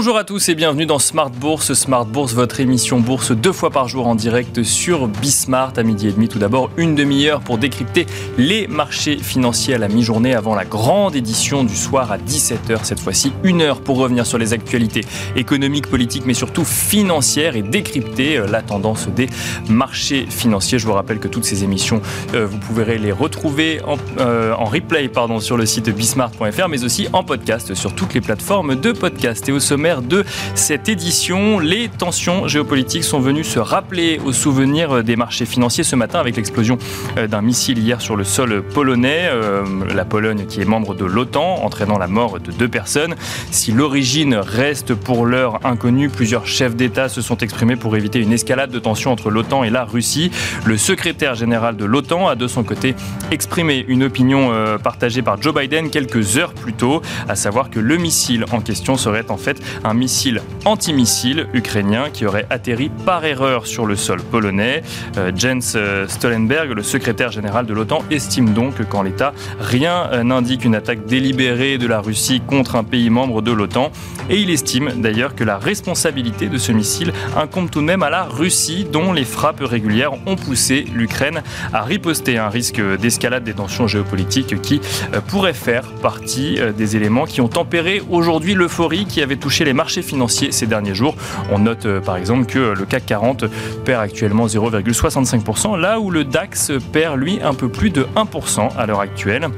Bonjour à tous et bienvenue dans Smart Bourse. Smart Bourse, votre émission bourse deux fois par jour en direct sur Bismart à midi et demi. Tout d'abord, une demi-heure pour décrypter les marchés financiers à la mi-journée avant la grande édition du soir à 17h. Cette fois-ci, une heure pour revenir sur les actualités économiques, politiques, mais surtout financières et décrypter euh, la tendance des marchés financiers. Je vous rappelle que toutes ces émissions, euh, vous pourrez les retrouver en, euh, en replay pardon, sur le site bismart.fr, mais aussi en podcast sur toutes les plateformes de podcast. Et au de cette édition, les tensions géopolitiques sont venues se rappeler au souvenir des marchés financiers ce matin avec l'explosion euh, d'un missile hier sur le sol polonais. Euh, la Pologne qui est membre de l'OTAN, entraînant la mort de deux personnes. Si l'origine reste pour l'heure inconnue, plusieurs chefs d'État se sont exprimés pour éviter une escalade de tensions entre l'OTAN et la Russie. Le secrétaire général de l'OTAN a de son côté exprimé une opinion euh, partagée par Joe Biden quelques heures plus tôt, à savoir que le missile en question serait en fait un missile antimissile ukrainien qui aurait atterri par erreur sur le sol polonais. Euh, Jens euh, Stoltenberg, le secrétaire général de l'OTAN, estime donc qu'en l'état, rien euh, n'indique une attaque délibérée de la Russie contre un pays membre de l'OTAN. Et il estime d'ailleurs que la responsabilité de ce missile incombe tout de même à la Russie, dont les frappes régulières ont poussé l'Ukraine à riposter un risque d'escalade des tensions géopolitiques qui pourrait faire partie des éléments qui ont tempéré aujourd'hui l'euphorie qui avait touché toucher les marchés financiers ces derniers jours. On note euh, par exemple que le CAC 40 perd actuellement 0,65%, là où le DAX perd lui un peu plus de 1% à l'heure actuelle.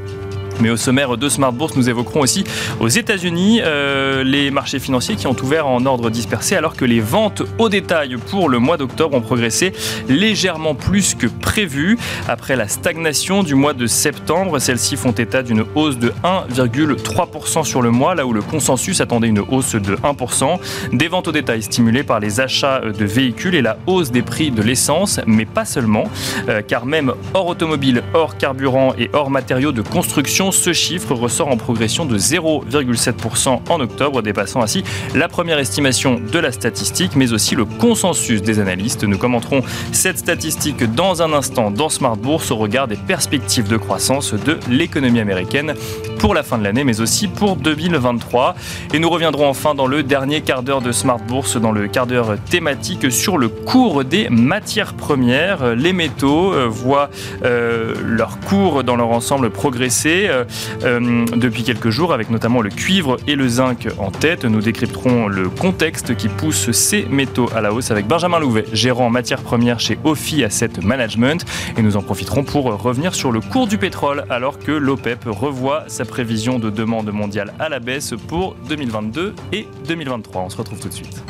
Mais au sommaire de Smart Bourse, nous évoquerons aussi aux États-Unis euh, les marchés financiers qui ont ouvert en ordre dispersé alors que les ventes au détail pour le mois d'octobre ont progressé légèrement plus que prévu. Après la stagnation du mois de septembre, celles-ci font état d'une hausse de 1,3% sur le mois, là où le consensus attendait une hausse de 1%. Des ventes au détail stimulées par les achats de véhicules et la hausse des prix de l'essence, mais pas seulement, euh, car même hors automobile, hors carburant et hors matériaux de construction, ce chiffre ressort en progression de 0,7% en octobre, dépassant ainsi la première estimation de la statistique, mais aussi le consensus des analystes. Nous commenterons cette statistique dans un instant dans Smart Bourse au regard des perspectives de croissance de l'économie américaine pour la fin de l'année, mais aussi pour 2023. Et nous reviendrons enfin dans le dernier quart d'heure de Smart Bourse, dans le quart d'heure thématique sur le cours des matières premières. Les métaux euh, voient euh, leur cours dans leur ensemble progresser. Euh, euh, depuis quelques jours, avec notamment le cuivre et le zinc en tête. Nous décrypterons le contexte qui pousse ces métaux à la hausse avec Benjamin Louvet, gérant en matières premières chez Ophi Asset Management. Et nous en profiterons pour revenir sur le cours du pétrole, alors que l'OPEP revoit sa prévision de demande mondiale à la baisse pour 2022 et 2023. On se retrouve tout de suite.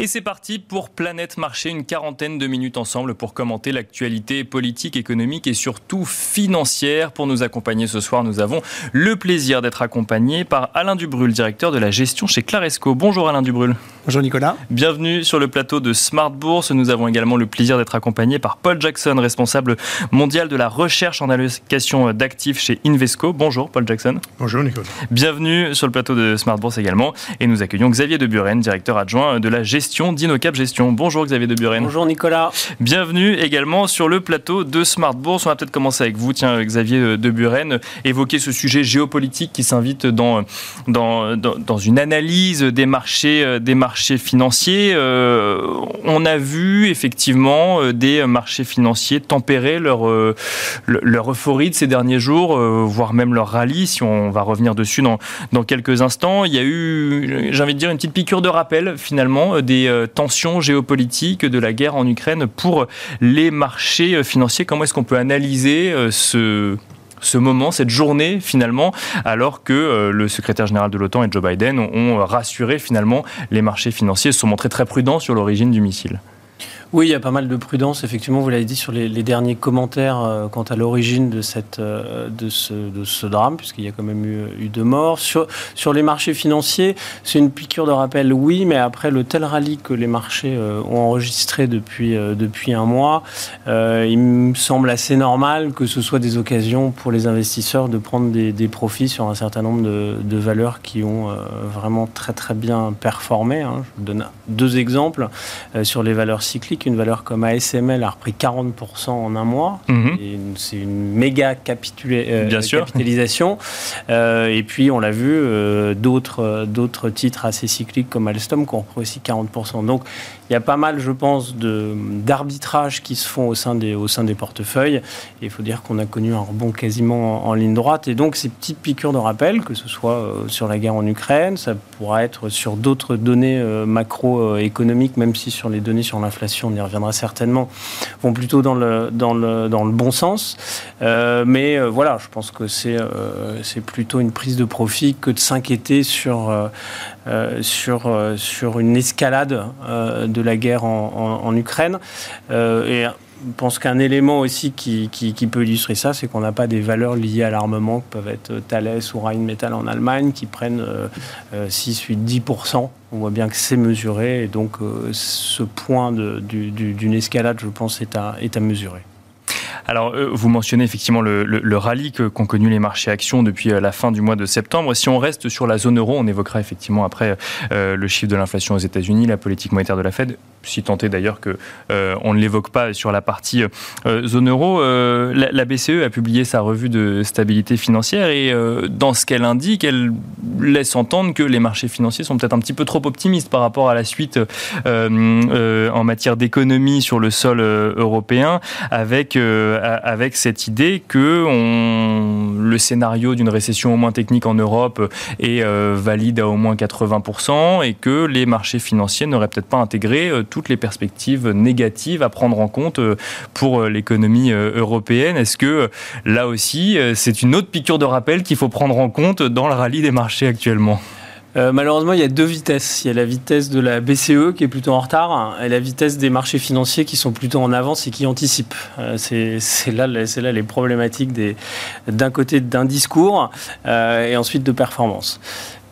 Et c'est parti pour Planète Marché, une quarantaine de minutes ensemble pour commenter l'actualité politique, économique et surtout financière. Pour nous accompagner ce soir, nous avons le plaisir d'être accompagné par Alain Dubrul, directeur de la gestion chez Claresco. Bonjour Alain Dubrul. Bonjour Nicolas. Bienvenue sur le plateau de Smart Bourse. Nous avons également le plaisir d'être accompagné par Paul Jackson, responsable mondial de la recherche en allocation d'actifs chez Invesco. Bonjour Paul Jackson. Bonjour Nicolas. Bienvenue sur le plateau de Smart Bourse également. Et nous accueillons Xavier de Buren, directeur adjoint de la gestion d'InnoCap Gestion. Bonjour Xavier de Buren. Bonjour Nicolas. Bienvenue également sur le plateau de Smart Bourse. On va peut-être commencer avec vous, tiens Xavier de Buren, évoquer ce sujet géopolitique qui s'invite dans, dans, dans, une analyse des marchés, des marchés financiers. Euh, on a vu effectivement euh, des marchés financiers tempérer leur, euh, leur euphorie de ces derniers jours, voire même leur rallye, si on va revenir dessus dans, dans quelques instants. Il y a eu, j'ai envie de dire, une petite piqûre de rappel finalement des euh, tensions géopolitiques, de la guerre en Ukraine pour les marchés euh, financiers. Comment est-ce qu'on peut analyser euh, ce, ce moment, cette journée finalement, alors que le secrétaire général de l'OTAN et Joe Biden ont, rassuré finalement les marchés financiers, se sont montrés très prudents sur l'origine du missile? Oui, il y a pas mal de prudence. Effectivement, vous l'avez dit sur les, derniers commentaires euh, quant à l'origine de, euh, de, ce, drame, puisqu'il y a quand même eu, eu deux morts. Sur, sur les marchés financiers, c'est une piqûre de rappel, oui, mais après le tel rallye que les marchés euh, ont enregistré depuis, depuis un mois, il me semble assez normal que ce soit des occasions pour les investisseurs de prendre des, profits sur un certain nombre de, de valeurs qui ont vraiment très très bien performé. Hein. Je vous donne deux exemples sur les valeurs cycliques une valeur comme ASML a repris 40% en un mois. Mhm. C'est une méga euh, capitalisation. Euh, et puis, on l'a vu, euh, d'autres titres assez cycliques comme Alstom qui ont repris aussi 40%. Donc, il y a pas mal, je pense, d'arbitrages qui se font au sein des, au sein des portefeuilles. Et il faut dire qu'on a connu un rebond quasiment en, ligne droite. Et donc, ces petites piqûres de rappel, que ce soit euh, sur la guerre en Ukraine, ça pourra être sur d'autres données euh, macroéconomiques, même si sur les données sur l'inflation, on y reviendra certainement, vont plutôt dans le, dans le, dans le bon sens. Euh, mais voilà, je pense que c'est c'est plutôt une prise de profit que de s'inquiéter sur, sur, sur une escalade de la guerre en, Ukraine. Euh, et je pense qu'un élément aussi qui, peut illustrer ça, c'est qu'on n'a pas des valeurs liées à l'armement, que peuvent être Thales ou Rheinmetall en Allemagne, qui prennent 6, 8, 10%. On voit bien que c'est mesuré, et donc euh, ce point d'une escalade, je pense, est à mesurer. Alors, euh, vous mentionnez effectivement le, rallye qu'ont connu les marchés actions depuis euh, la fin du mois de septembre. Si on reste sur la zone euro, on évoquera effectivement après le chiffre de l'inflation aux États-Unis, la politique monétaire de la Fed, si tant est d'ailleurs que on ne l'évoque pas sur la partie zone euro. La, BCE a publié sa revue de stabilité financière et dans ce qu'elle indique, elle laisse entendre que les marchés financiers sont peut-être un petit peu trop optimistes par rapport à la suite en matière d'économie sur le sol européen, avec avec cette idée que le scénario d'une récession au moins technique en Europe est euh, valide à au moins 80% et que les marchés financiers n'auraient peut-être pas intégré euh, toutes les perspectives négatives à prendre en compte euh, pour l'économie européenne. Est-ce que là aussi, c'est une autre piqûre de rappel qu'il faut prendre en compte dans le rallye des marchés actuellement? Euh, malheureusement, il y a deux vitesses. Il y a la vitesse de la BCE qui est plutôt en retard et la vitesse des marchés financiers qui sont plutôt en avance et qui anticipent. Euh, c'est là, là les problématiques d'un côté d'un discours euh, et ensuite de performance.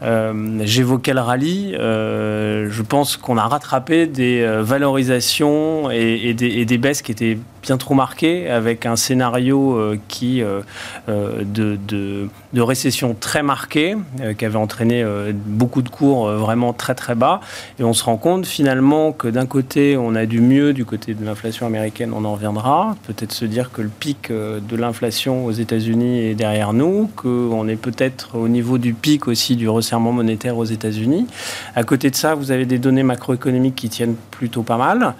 J'évoquais le rallye. je pense qu'on a rattrapé des valorisations et, des, et, des, baisses qui étaient bien trop marqué, avec un scénario euh, qui, euh, euh, de, de, récession très marqué, qui avait entraîné beaucoup de cours vraiment très très bas. Et on se rend compte finalement que d'un côté, on a du mieux du côté de l'inflation américaine, on en reviendra. Peut-être se dire que le pic de l'inflation aux États-Unis est derrière nous, qu'on est peut-être au niveau du pic aussi du resserrement monétaire aux États-Unis. À côté de ça, vous avez des données macroéconomiques qui tiennent plutôt pas mal.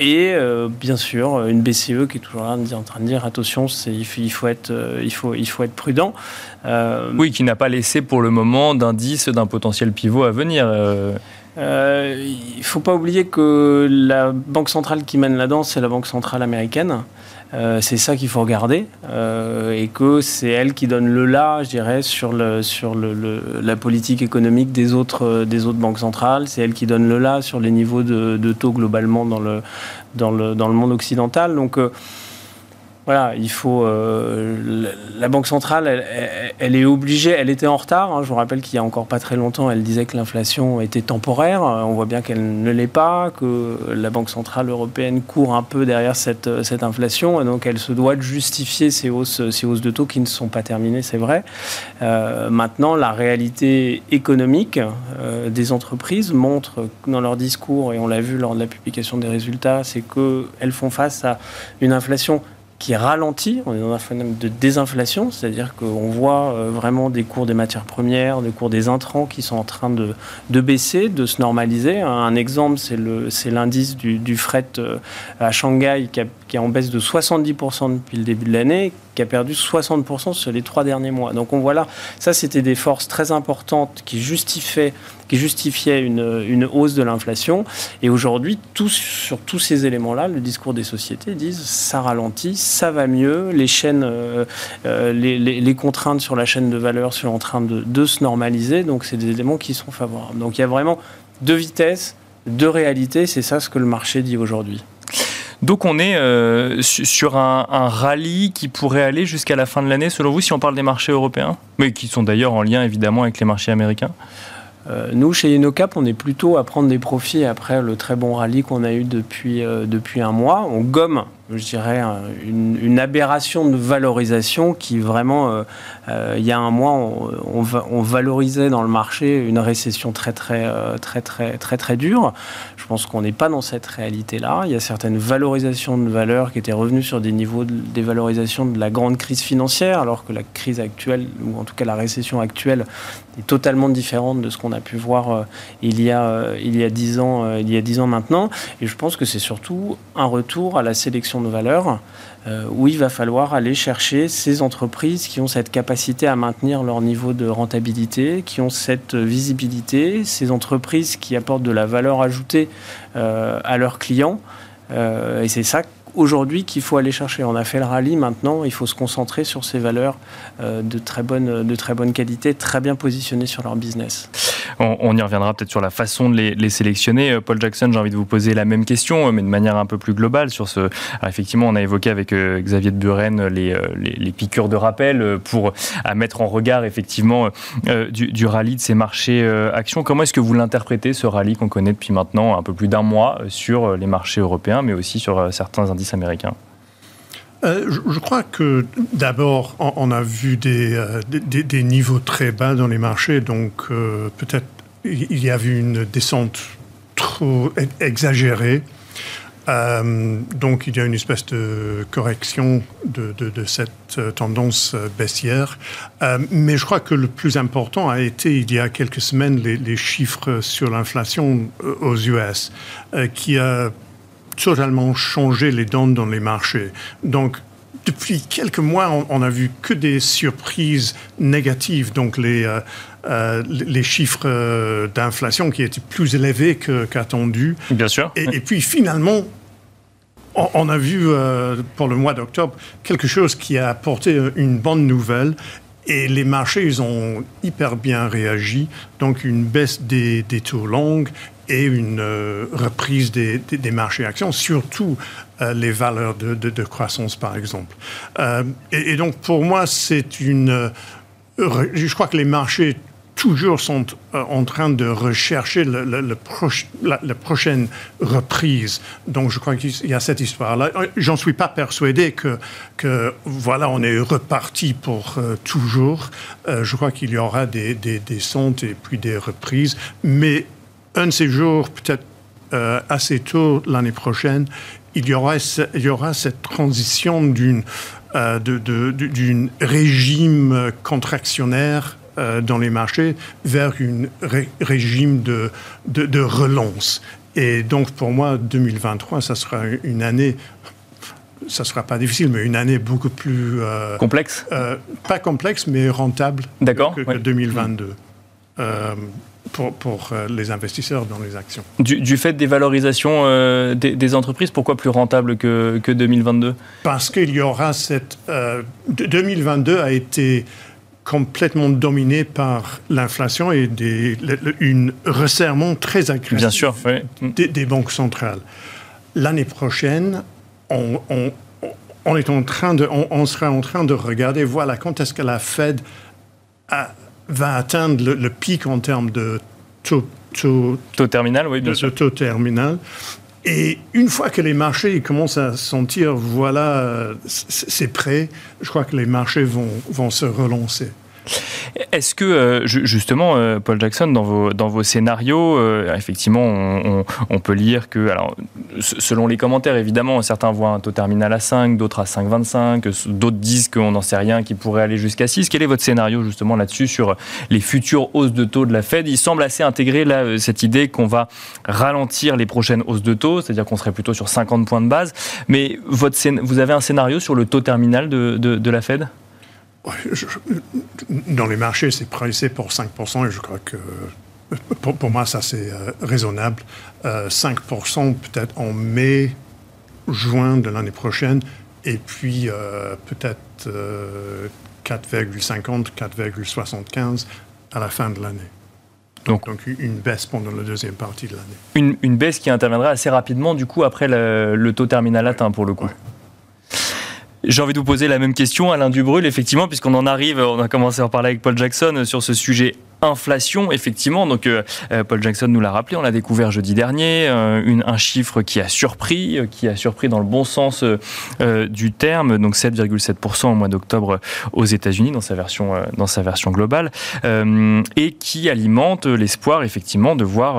et bien sûr, une BCE qui est toujours en train de dire attention, il faut, il, faut être, euh, il, faut, il faut être prudent. Euh, oui, qui n'a pas laissé pour le moment d'indice d'un potentiel pivot à venir. Euh. il ne faut pas oublier que la banque centrale qui mène la danse, c'est la banque centrale américaine. Euh, c'est ça qu'il faut regarder euh, et que c'est elle qui donne le là, je dirais, sur, le, sur le, la politique économique des autres, des autres banques centrales. C'est elle qui donne le là sur les niveaux de, de taux globalement dans le, dans le, dans le monde occidental. Donc, euh, voilà, il faut. Euh, la Banque centrale, elle, est obligée, elle était en retard. Hein. je vous rappelle qu'il y a encore pas très longtemps, elle disait que l'inflation était temporaire. On voit bien qu'elle ne l'est pas, que la Banque centrale européenne court un peu derrière cette, cette inflation. Donc, elle se doit de justifier ces hausses, ces hausses de taux qui ne sont pas terminées, c'est vrai. Euh, maintenant, la réalité économique euh, des entreprises montre dans leur discours, et on l'a vu lors de la publication des résultats, c'est qu'elles font face à une inflation qui ralentit. On est dans un phénomène de désinflation, c'est-à-dire qu'on voit euh, vraiment des cours des matières premières, des cours des intrants qui sont en train de, de baisser, de se normaliser. Un exemple, c'est l'indice du, du, fret euh, à Shanghai qui, qui est en baisse de 70% depuis le début de l'année, qui a perdu 60% sur les trois derniers mois. Donc on voit là, ça c'était des forces très importantes qui justifiaient, qui justifiaient une, une hausse de l'inflation. Et aujourd'hui, sur tous ces éléments-là, le discours des sociétés disent ça ralentit, ça va mieux, les chaînes, euh, euh, les, contraintes sur la chaîne de valeur sont en train de, de se normaliser. Donc c'est des éléments qui sont favorables. Donc il y a vraiment deux vitesses de réalité. C'est ça ce que le marché dit aujourd'hui. Donc on est euh, sur un, rallye qui pourrait aller jusqu'à la fin de l'année, selon vous, si on parle des marchés européens, mais qui sont d'ailleurs en lien évidemment avec les marchés américains? Euh, nous, chez InnoCap, on est plutôt à prendre des profits après le très bon rallye qu'on a eu depuis, euh, depuis un mois. On gomme je dirais, une, aberration de valorisation qui vraiment, euh, euh, il y a un mois, on, on, valorisait dans le marché une récession très très euh, très très très très dure. Je pense qu'on n'est pas dans cette réalité-là. Il y a certaines valorisations de valeurs qui étaient revenues sur des niveaux de, des valorisations de la grande crise financière, alors que la crise actuelle, ou en tout cas la récession actuelle, est totalement différente de ce qu'on a pu voir il y a il y a dix ans, il y a dix ans maintenant. Et je pense que c'est surtout un retour à la sélection de valeur, euh, où il va falloir aller chercher ces entreprises qui ont cette capacité à maintenir leur niveau de rentabilité, qui ont cette visibilité, ces entreprises qui apportent de la valeur ajoutée euh, à leurs clients. Euh, et c'est ça aujourd'hui qu'il faut aller chercher. On a fait le rallye, maintenant il faut se concentrer sur ces valeurs de, très bonne, de très bonne qualité, très bien positionnées sur leur business. On, y reviendra peut-être sur la façon de les, sélectionner. Euh, Paul Jackson, j'ai envie de vous poser la même question, euh, mais de manière un peu plus globale sur ce. effectivement, on a évoqué avec euh, Xavier de Buren les, les, piqûres de rappel pour mettre en regard effectivement du, rallye de ces marchés actions. Comment est-ce que vous l'interprétez ce rallye qu'on connaît depuis maintenant un peu plus d'un mois sur les marchés européens, mais aussi sur certains indices américains? Je, crois que d'abord, on, a vu des, des, niveaux très bas dans les marchés, donc peut-être il y a eu une descente trop exagérée. Euh, donc il y a une espèce de correction de, cette euh, tendance euh, baissière. mais je crois que le plus important a été il y a quelques semaines les, chiffres sur l'inflation aux US, qui a totalement changé les donnes dans les marchés. Donc depuis quelques mois, on, n'a vu que des surprises négatives. Donc les, euh, euh, les chiffres euh, d'inflation qui étaient plus élevés qu'attendus. Bien sûr. Et, puis finalement, on, a vu pour le mois d'octobre quelque chose qui a apporté une bonne nouvelle. Et les marchés, ils ont hyper bien réagi. Donc, une baisse des, des taux longs et une reprise des, des, marchés actions, surtout euh, les valeurs de, croissance, par exemple. Euh, et, donc, pour moi, c'est une... Euh, je crois que les marchés toujours sont en train de rechercher la, prochaine reprise. Donc, je crois qu'il y a cette histoire-là. J'en suis pas persuadé que, voilà, on est reparti pour toujours. je crois qu'il y aura des, des descentes et puis des reprises. Mais un de ces jours, peut-être assez tôt l'année prochaine, il y aura, il y aura cette transition d'une euh, d'un régime contractionnaire euh, dans les marchés vers un régime de, de, relance. Et donc pour moi, 2023, ça sera une année ça ne sera pas difficile, mais une année beaucoup plus... Euh, complexe? Pas complexe, mais rentable que, que 2022 pour, euh, les investisseurs dans les actions. Du, fait des valorisations euh, des, entreprises, pourquoi plus rentable que, que 2022 Parce qu'il y aura cette... 2022 euh, a été complètement dominé par l'inflation et des, une resserrement très agressif Bien sûr, des, banques centrales. L'année prochaine, on, on, est en train de, on, sera en train de regarder, voilà, quand est-ce que la Fed a, va atteindre le, pic en termes de taux, terminal, oui, bien sûr. taux terminal. Et une fois que les marchés commencent à sentir, voilà, c'est prêt, je crois que les marchés vont, vont se relancer. Est-ce que, euh, justement, euh, Paul Jackson, dans vos, dans vos scénarios, euh, effectivement, on, peut lire que, alors, selon les commentaires, évidemment, certains voient un taux terminal à 5, d'autres à 5,25, d'autres disent qu'on n'en sait rien, qui pourrait aller jusqu'à 6. Quel est votre scénario, justement, là-dessus, sur les futures hausses de taux de la Fed? Il semble assez intégré, là, cette idée qu'on va ralentir les prochaines hausses de taux, c'est-à-dire qu'on serait plutôt sur 50 points de base. Mais votre, vous avez un scénario sur le taux terminal de, de la Fed? Dans les marchés, c'est pricé pour 5% et je crois que pour, moi, ça c'est euh, raisonnable. 5% euh, peut-être en mai, juin de l'année prochaine et puis euh, peut-être 4,50, 4,75 à la fin de l'année. Donc, une baisse pendant la deuxième partie de l'année. Une, baisse qui interviendra assez rapidement, du coup, après le, taux terminal atteint, pour le coup. J'ai envie de vous poser la même question, Alain Dubrul, effectivement, puisqu'on en arrive, on a commencé à en parler avec Paul Jackson sur ce sujet inflation, effectivement. Donc, euh, euh, Paul Jackson nous l'a rappelé, on l'a découvert jeudi dernier, euh, un chiffre qui a surpris, qui a surpris dans le bon sens du terme, donc 7,7% au mois d'octobre aux États-Unis dans sa version dans sa version globale, et qui alimente l'espoir, effectivement, de voir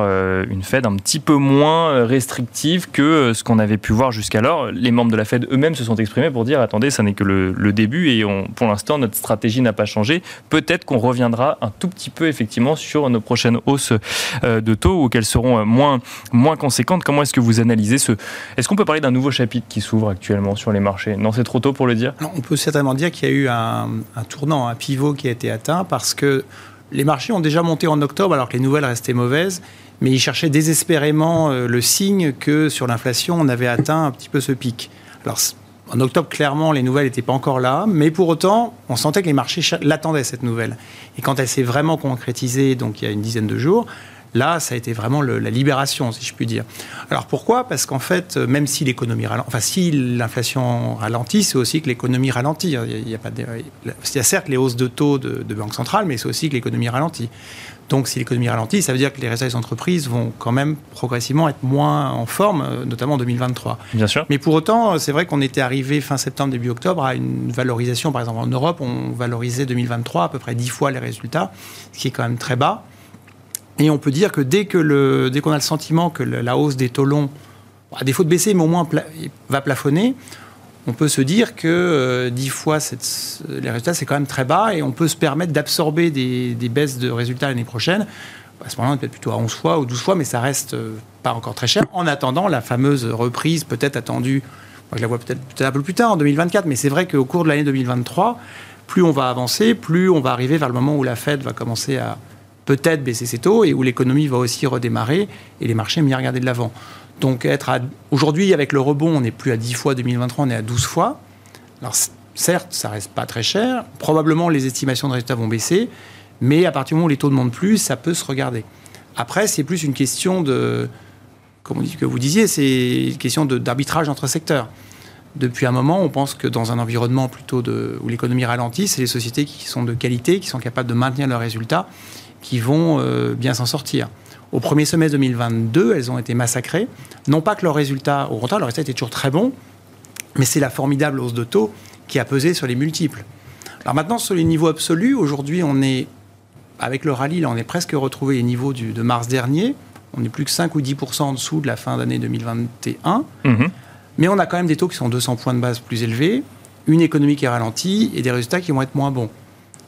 une Fed un petit peu moins restrictive que ce qu'on avait pu voir jusqu'alors. Les membres de la Fed eux-mêmes se sont exprimés pour dire attendez, ça n'est que le, début et pour l'instant notre stratégie n'a pas changé. Peut-être qu'on reviendra un tout petit peu effectivement sur nos prochaines hausses euh, de taux ou qu'elles seront euh, moins, moins conséquentes. Comment est-ce que vous analysez ce... Est-ce qu'on peut parler d'un nouveau chapitre qui s'ouvre actuellement sur les marchés? Non, c'est trop tôt pour le dire On peut certainement dire qu'il y a eu un, tournant, un pivot qui a été atteint parce que les marchés ont déjà monté en octobre alors que les nouvelles restaient mauvaises mais ils cherchaient désespérément euh, le signe que sur l'inflation, on avait atteint un petit peu ce pic. Alors, en octobre, clairement, les nouvelles n'étaient pas encore là, mais pour autant, on sentait que les marchés l'attendaient, cette nouvelle. Et quand elle s'est vraiment concrétisée, donc il y a une dizaine de jours, là, ça a été vraiment la libération, si je puis dire. Alors pourquoi? Parce qu'en fait, même si l'économie ralentit, enfin si l'inflation ralentit, c'est aussi que l'économie ralentit. Il y, a, certes les hausses de taux de banque centrale, mais c'est aussi que l'économie ralentit. Donc, si l'économie ralentit, ça veut dire que les résultats des entreprises vont quand même progressivement être moins en forme, euh, notamment en 2023. Bien sûr. Mais pour autant, c'est vrai qu'on était arrivé fin septembre, début octobre à une valorisation. Par exemple, en Europe, on valorisait 2023 à peu près 10 fois les résultats, ce qui est quand même très bas. Et on peut dire que dès qu'on dès qu'on a le sentiment que la hausse des taux longs, à défaut de baisser, mais au moins va plafonner, on peut se dire que 10 euh, fois les résultats, c'est quand même très bas et on peut se permettre d'absorber des, baisses de résultats l'année prochaine. À ce moment-là, on est peut-être plutôt à 11 fois ou 12 fois, mais ça reste euh, pas encore très cher. En attendant, la fameuse reprise peut-être attendue, moi je la vois peut-être peut un peu plus tard, en 2024, mais c'est vrai qu'au cours de l'année 2023, plus on va avancer, plus on va arriver vers le moment où la Fed va commencer à peut-être baisser ses taux et où l'économie va aussi redémarrer et les marchés mieux regarder de l'avant. Donc être aujourd'hui avec le rebond, on n'est plus à 10 fois 2023, on est à 12 fois. Alors certes, ça reste pas très cher. Probablement les estimations de résultats vont baisser, mais à partir du moment où les taux ne montent plus, ça peut se regarder. Après, c'est plus une question de, comme vous disiez, c'est une question d'arbitrage entre secteurs. Depuis un moment, on pense que dans un environnement plutôt où l'économie ralentit, c'est les sociétés qui sont de qualité, qui sont capables de maintenir leurs résultats, qui vont euh, bien s'en sortir. Au premier semestre 2022, elles ont été massacrées. Non pas que leurs résultats, au contraire, leurs résultats étaient toujours très bons, mais c'est la formidable hausse de taux qui a pesé sur les multiples. Alors maintenant, sur les niveaux absolus, aujourd'hui, on est, avec le rallye, là, on est presque retrouvé les niveaux du, de mars dernier. On est plus que 5 ou 10% en dessous de la fin d'année 2021. Mhm. Mais on a quand même des taux qui sont 200 points de base plus élevés, une économie qui est ralentie et des résultats qui vont être moins bons.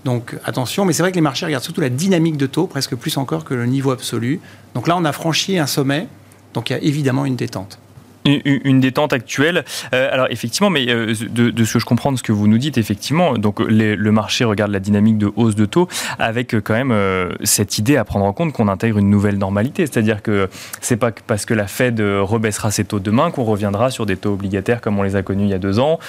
Donc attention, mais c'est vrai que les marchés regardent surtout la dynamique de taux, presque plus encore que le niveau absolu. Donc là, on a franchi un sommet, donc il y a évidemment une détente une détente actuelle. Euh, alors effectivement, mais euh, de, ce que je comprends de ce que vous nous dites, effectivement, donc le marché regarde la dynamique de hausse de taux avec euh, quand même cette idée à prendre en compte qu'on intègre une nouvelle normalité, c'est-à-dire que c'est pas parce que la Fed rebaissera ses taux demain qu'on reviendra sur des taux obligataires comme on les a connus il y a deux ans,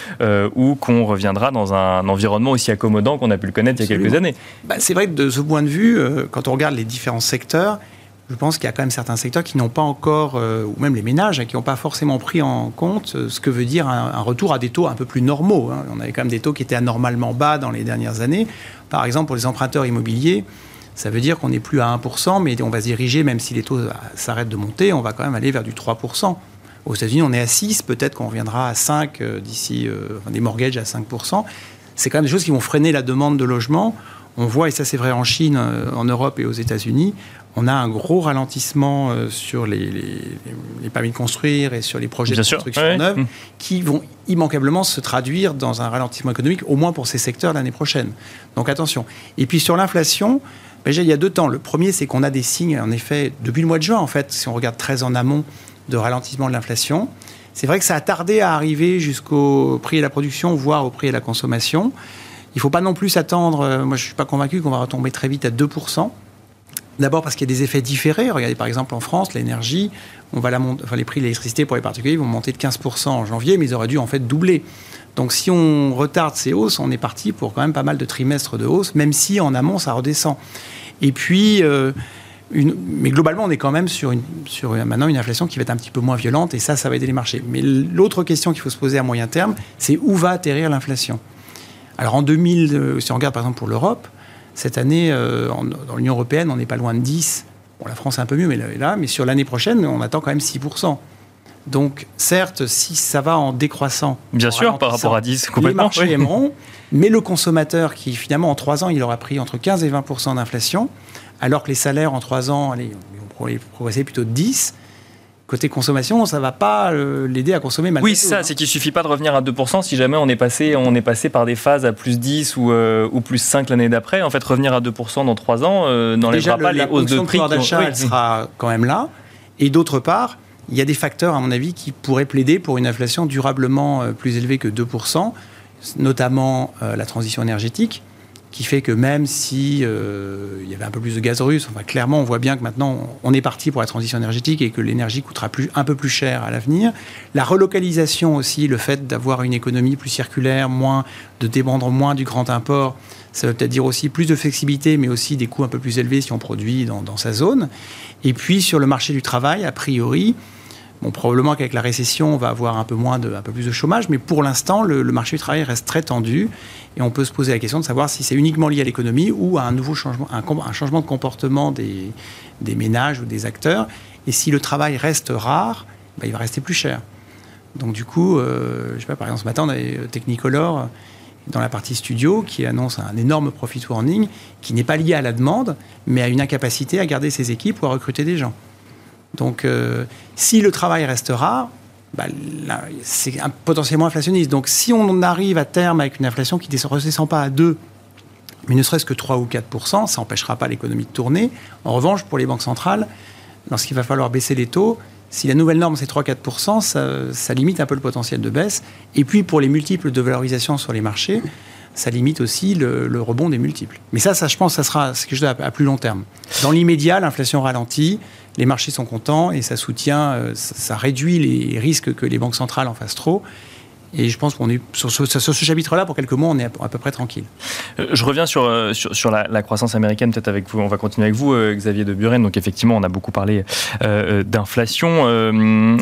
ou qu'on reviendra dans un environnement aussi accommodant qu'on a pu le connaître il y a quelques années. Bah, c'est vrai que de ce point de vue, quand on regarde les différents secteurs, je pense qu'il y a quand même certains secteurs qui n'ont pas encore, euh, ou même les ménages, hein, qui n'ont pas forcément pris en compte euh, ce que veut dire un, retour à des taux un peu plus normaux. Hein. On avait quand même des taux qui étaient anormalement bas dans les dernières années. Par exemple, pour les emprunteurs immobiliers, ça veut dire qu'on n'est plus à 1%, mais on va se diriger, même si les taux euh, s'arrêtent de monter, on va quand même aller vers du 3%. Aux États-Unis, on est à 6, peut-être qu'on reviendra à 5 d'ici, des mortgages à 5%. C'est quand même des choses qui vont freiner la demande de logement. On voit, et ça c'est vrai en Chine, en Europe et aux États-Unis, on a un gros ralentissement euh, sur les, permis de construire et sur les projets de construction neuve mmh. qui vont immanquablement se traduire dans un ralentissement économique, au moins pour ces secteurs l'année prochaine. Donc attention. Et puis sur l'inflation, ben, il y a deux temps. Le premier, c'est qu'on a des signes, en effet, depuis le mois de juin, en fait, si on regarde très en amont, de ralentissement de l'inflation. C'est vrai que ça a tardé à arriver jusqu'au prix de la production, voire au prix de la consommation. Il ne faut pas non plus s'attendre, euh, moi je ne suis pas convaincu qu'on va retomber très vite à 2%. D'abord parce qu'il y a des effets différés. Regardez par exemple en France, l'énergie, on va les prix de l'électricité pour les particuliers vont monter de 15% en janvier, mais ils auraient dû en fait doubler. Donc si on retarde ces hausses, on est parti pour quand même pas mal de trimestres de hausse, même si en amont ça redescend. Et puis, euh, mais globalement, on est quand même sur, une, sur maintenant une inflation qui va être un petit peu moins violente et ça, ça va aider les marchés. Mais l'autre question qu'il faut se poser à moyen terme, c'est où va atterrir l'inflation? Alors en 2000, euh, si on regarde par exemple pour l'Europe, cette année, euh, dans l'Union européenne, on n'est pas loin de 10. Bon, la France est un peu mieux, mais là, mais sur l'année prochaine, on attend quand même 6%. Donc, certes, si ça va en décroissant. Bien sûr, par rapport à 10, complètement. Les marchés aimeront, mais le consommateur, qui finalement en 3 ans, il aura pris entre 15 et 20% d'inflation, alors que les salaires en 3 ans, allez, vont progresser plutôt de 10, côté consommation, ça ne va pas euh, l'aider à consommer malgré Oui, ça, hein. c'est qu'il ne suffit pas de revenir à 2% si jamais on est passé, on est passé par des phases à plus 10 ou, euh, ou plus 5 l'année d'après. En fait, revenir à 2% dans 3 ans euh, n'enlèvera pas les hausses de prix. d'achat, elle sera quand même là. Et d'autre part, il y a des facteurs, à mon avis, qui pourraient plaider pour une inflation durablement euh, plus élevée que 2%, notamment la transition énergétique qui fait que même si euh, il y avait un peu plus de gaz russe, enfin, clairement, on voit bien que maintenant, on est parti pour la transition énergétique et que l'énergie coûtera plus, un peu plus cher à l'avenir. La relocalisation aussi, le fait d'avoir une économie plus circulaire, moins, de dépendre moins du grand import, ça veut peut-être dire aussi plus de flexibilité, mais aussi des coûts un peu plus élevés si on produit dans, sa zone. Et puis, sur le marché du travail, a priori, Bon, probablement qu'avec la récession, on va avoir un peu moins un peu plus de chômage, mais pour l'instant, le, marché du travail reste très tendu et on peut se poser la question de savoir si c'est uniquement lié à l'économie ou à un nouveau changement, un, changement de comportement des, ménages ou des acteurs. Et si le travail reste rare, bah, il va rester plus cher. Donc du coup, euh, je sais pas, par exemple, ce matin, on avait euh, Technicolor dans la partie studio qui annonce un énorme profit warning qui n'est pas lié à la demande, mais à une incapacité à garder ses équipes ou à recruter des gens. Donc, euh, si le travail restera, bah, c'est potentiellement inflationniste. Donc, si on arrive à terme avec une inflation qui ne redescend pas à 2, mais ne serait-ce que 3 ou 4 ça n'empêchera pas l'économie de tourner. En revanche, pour les banques centrales, lorsqu'il va falloir baisser les taux, si la nouvelle norme c'est 3-4%, ça, ça, limite un peu le potentiel de baisse. Et puis pour les multiples de valorisation sur les marchés, ça limite aussi le, rebond des multiples. Mais ça, je pense, ça sera quelque chose à plus long terme. Dans l'immédiat, l'inflation ralentit, les marchés sont contents et ça soutient, euh, ça réduit les risques que les banques centrales en fassent trop. Et je pense qu'on est sur ce, chapitre-là, pour quelques mois, on est à, peu près tranquille. Euh, je reviens sur, euh, sur, la, croissance américaine, peut-être avec vous. On va continuer avec vous, euh, Xavier de Buren. Donc, effectivement, on a beaucoup parlé d'inflation.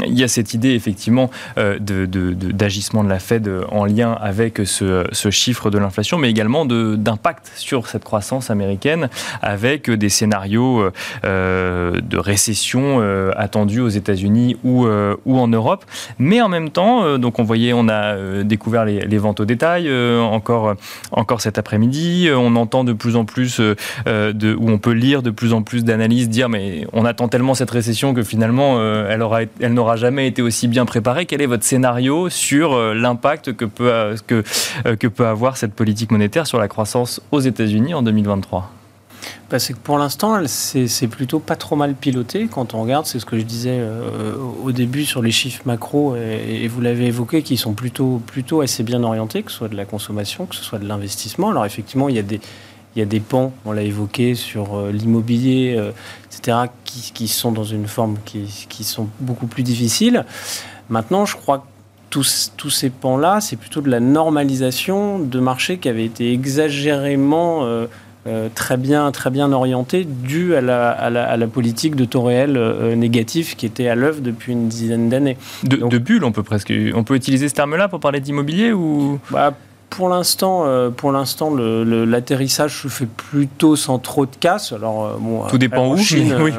il y a cette idée, effectivement, d'agissement de, de, la Fed en lien avec ce, ce chiffre de l'inflation, mais également d'impact sur cette croissance américaine avec des scénarios de récession attendus aux États-Unis ou, ou en Europe. Mais en même temps, donc on voyait, on a euh, découvert les, ventes au détail euh, encore, encore cet après-midi. Euh, on entend de plus en plus, de, où on peut lire de plus en plus d'analyses dire mais on attend tellement cette récession que finalement elle, aura, elle n'aura jamais été aussi bien préparée. Quel est votre scénario sur l'impact que peut, que, que peut avoir cette politique monétaire sur la croissance aux États-Unis en 2023 bah, c'est que pour l'instant, c'est plutôt pas trop mal piloté quand on regarde. C'est ce que je disais euh, au début sur les chiffres macro, et, vous l'avez évoqué, qui sont plutôt, plutôt assez bien orientés, que ce soit de la consommation, que ce soit de l'investissement. Alors effectivement, il y a des, il y a des pans, on l'a évoqué, sur euh, l'immobilier, euh, etc., qui, sont dans une forme qui, qui, sont beaucoup plus difficiles. Maintenant, je crois que tous, tous ces pans-là, c'est plutôt de la normalisation de marchés qui avaient été exagérément très bien, très bien orienté, dû à la, à la, politique de taux réel euh, négatif qui était à l'œuvre depuis une dizaine d'années. De, de, bulle, on peut presque, on peut utiliser ce terme-là pour parler d'immobilier ou? Bah, pour l'instant, euh, pour l'instant, l'atterrissage se fait plutôt sans trop de casse. Alors, euh, bon, tout dépend où. Chine, oui,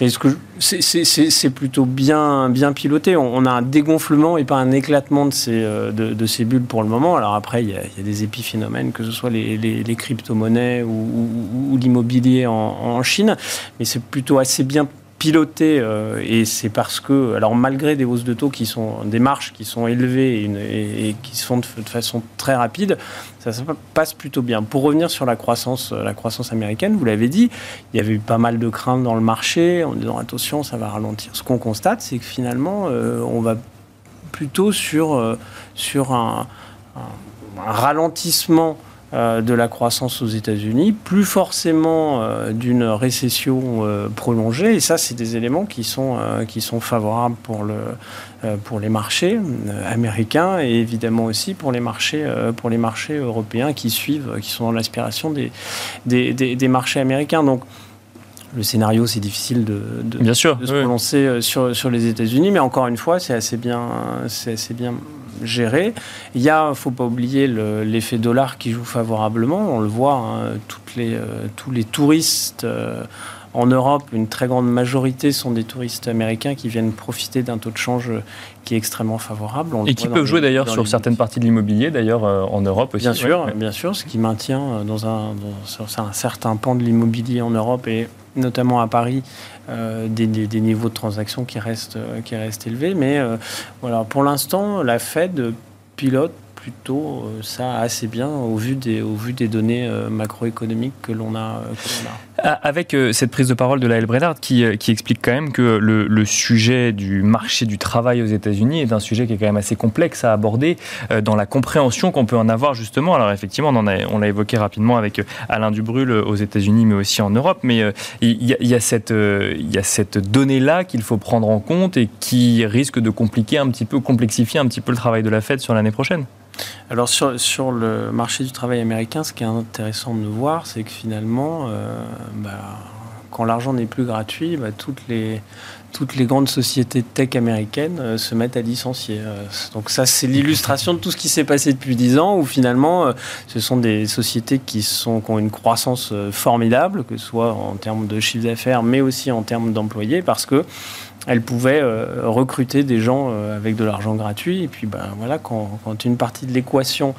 mais, ce que c'est plutôt bien, bien piloté. On, a un dégonflement et pas un éclatement de ces, euh, de, ces bulles pour le moment. Alors après, il y a, des épiphénomènes, que ce soit les, les, crypto-monnaies ou, l'immobilier en, en, Chine, mais c'est plutôt assez bien piloté euh, et c'est parce que, alors malgré des hausses de taux qui sont des marches qui sont élevées et, qui se font de, façon très rapide, ça, passe plutôt bien. Pour revenir sur la croissance, la croissance américaine, vous l'avez dit, il y avait eu pas mal de craintes dans le marché en disant attention, ça va ralentir. Ce qu'on constate, c'est que finalement, euh, on va plutôt sur, euh, sur un, ralentissement euh, de la croissance aux États-Unis, plus forcément euh, d'une récession euh, prolongée. Et ça, c'est des éléments qui sont, qui sont favorables pour, le, pour les marchés américains et évidemment aussi pour les marchés, pour les marchés européens qui suivent, qui sont dans l'aspiration des, des, des, marchés américains. Donc, le scénario, c'est difficile de, bien sûr, se prononcer sur, sur les États-Unis, mais encore une fois, c'est assez bien, c'est assez bien géré. Il y a, faut pas oublier l'effet dollar qui joue favorablement. On le voit, hein, toutes les, tous les touristes en Europe, une très grande majorité sont des touristes américains qui viennent profiter d'un taux de change qui est extrêmement favorable. et qui peuvent jouer d'ailleurs sur certaines parties de l'immobilier, d'ailleurs euh, en Europe aussi. Bien sûr, bien sûr, ce qui maintient euh, dans un, un certain pan de l'immobilier en Europe et notamment à Paris, euh, des, niveaux de transactions qui restent, qui restent élevés. Mais voilà, pour l'instant, la Fed pilote plutôt ça assez bien au vu des, données macroéconomiques que l'on a. Avec euh, cette prise de parole de Laëlle Brennard qui, euh, qui, explique quand même que le, sujet du marché du travail aux États-Unis est un sujet qui est quand même assez complexe à aborder euh, dans la compréhension qu'on peut en avoir justement. Alors effectivement, on, l'a évoqué rapidement avec Alain Dubrul aux États-Unis mais aussi en Europe, mais il y, a cette, cette donnée-là qu'il faut prendre en compte et qui risque de compliquer un petit peu, complexifier un petit peu le travail de la Fed sur l'année prochaine. Alors sur, sur, le marché du travail américain, ce qui est intéressant de voir, c'est que finalement, bah, quand l'argent n'est plus gratuit, bah, toutes, les, toutes les grandes sociétés tech américaines euh, se mettent à licencier. Euh, donc ça, c'est l'illustration de tout ce qui s'est passé depuis 10 ans, où finalement, euh, ce sont des sociétés qui, sont, qui ont une croissance formidable, que ce soit en termes de chiffre d'affaires, mais aussi en termes d'employés, parce que elles pouvaient recruter des gens avec de l'argent gratuit. Et puis, ben, voilà, quand, une partie de l'équation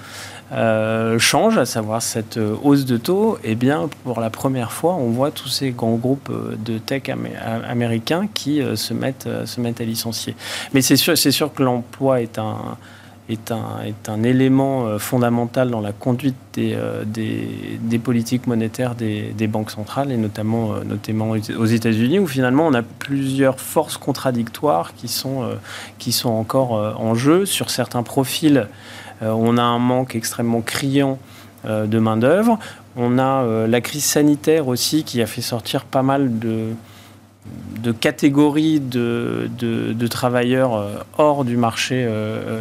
euh, change, à savoir cette euh, hausse de taux, eh bien pour la première fois, on voit tous ces grands groupes euh, de tech américains qui se, mettent, se mettent à licencier. Mais c'est sûr, c'est sûr que l'emploi est un, est un, est un élément fondamental dans la conduite des, des, politiques monétaires des, des, banques centrales, et notamment, notamment aux États-Unis, où finalement on a plusieurs forces contradictoires qui sont, qui sont encore en jeu sur certains profils. Euh, on a un manque extrêmement criant euh, de main-d'œuvre. On a euh, la crise sanitaire aussi qui a fait sortir pas mal de, de catégories de, de, travailleurs hors du marché,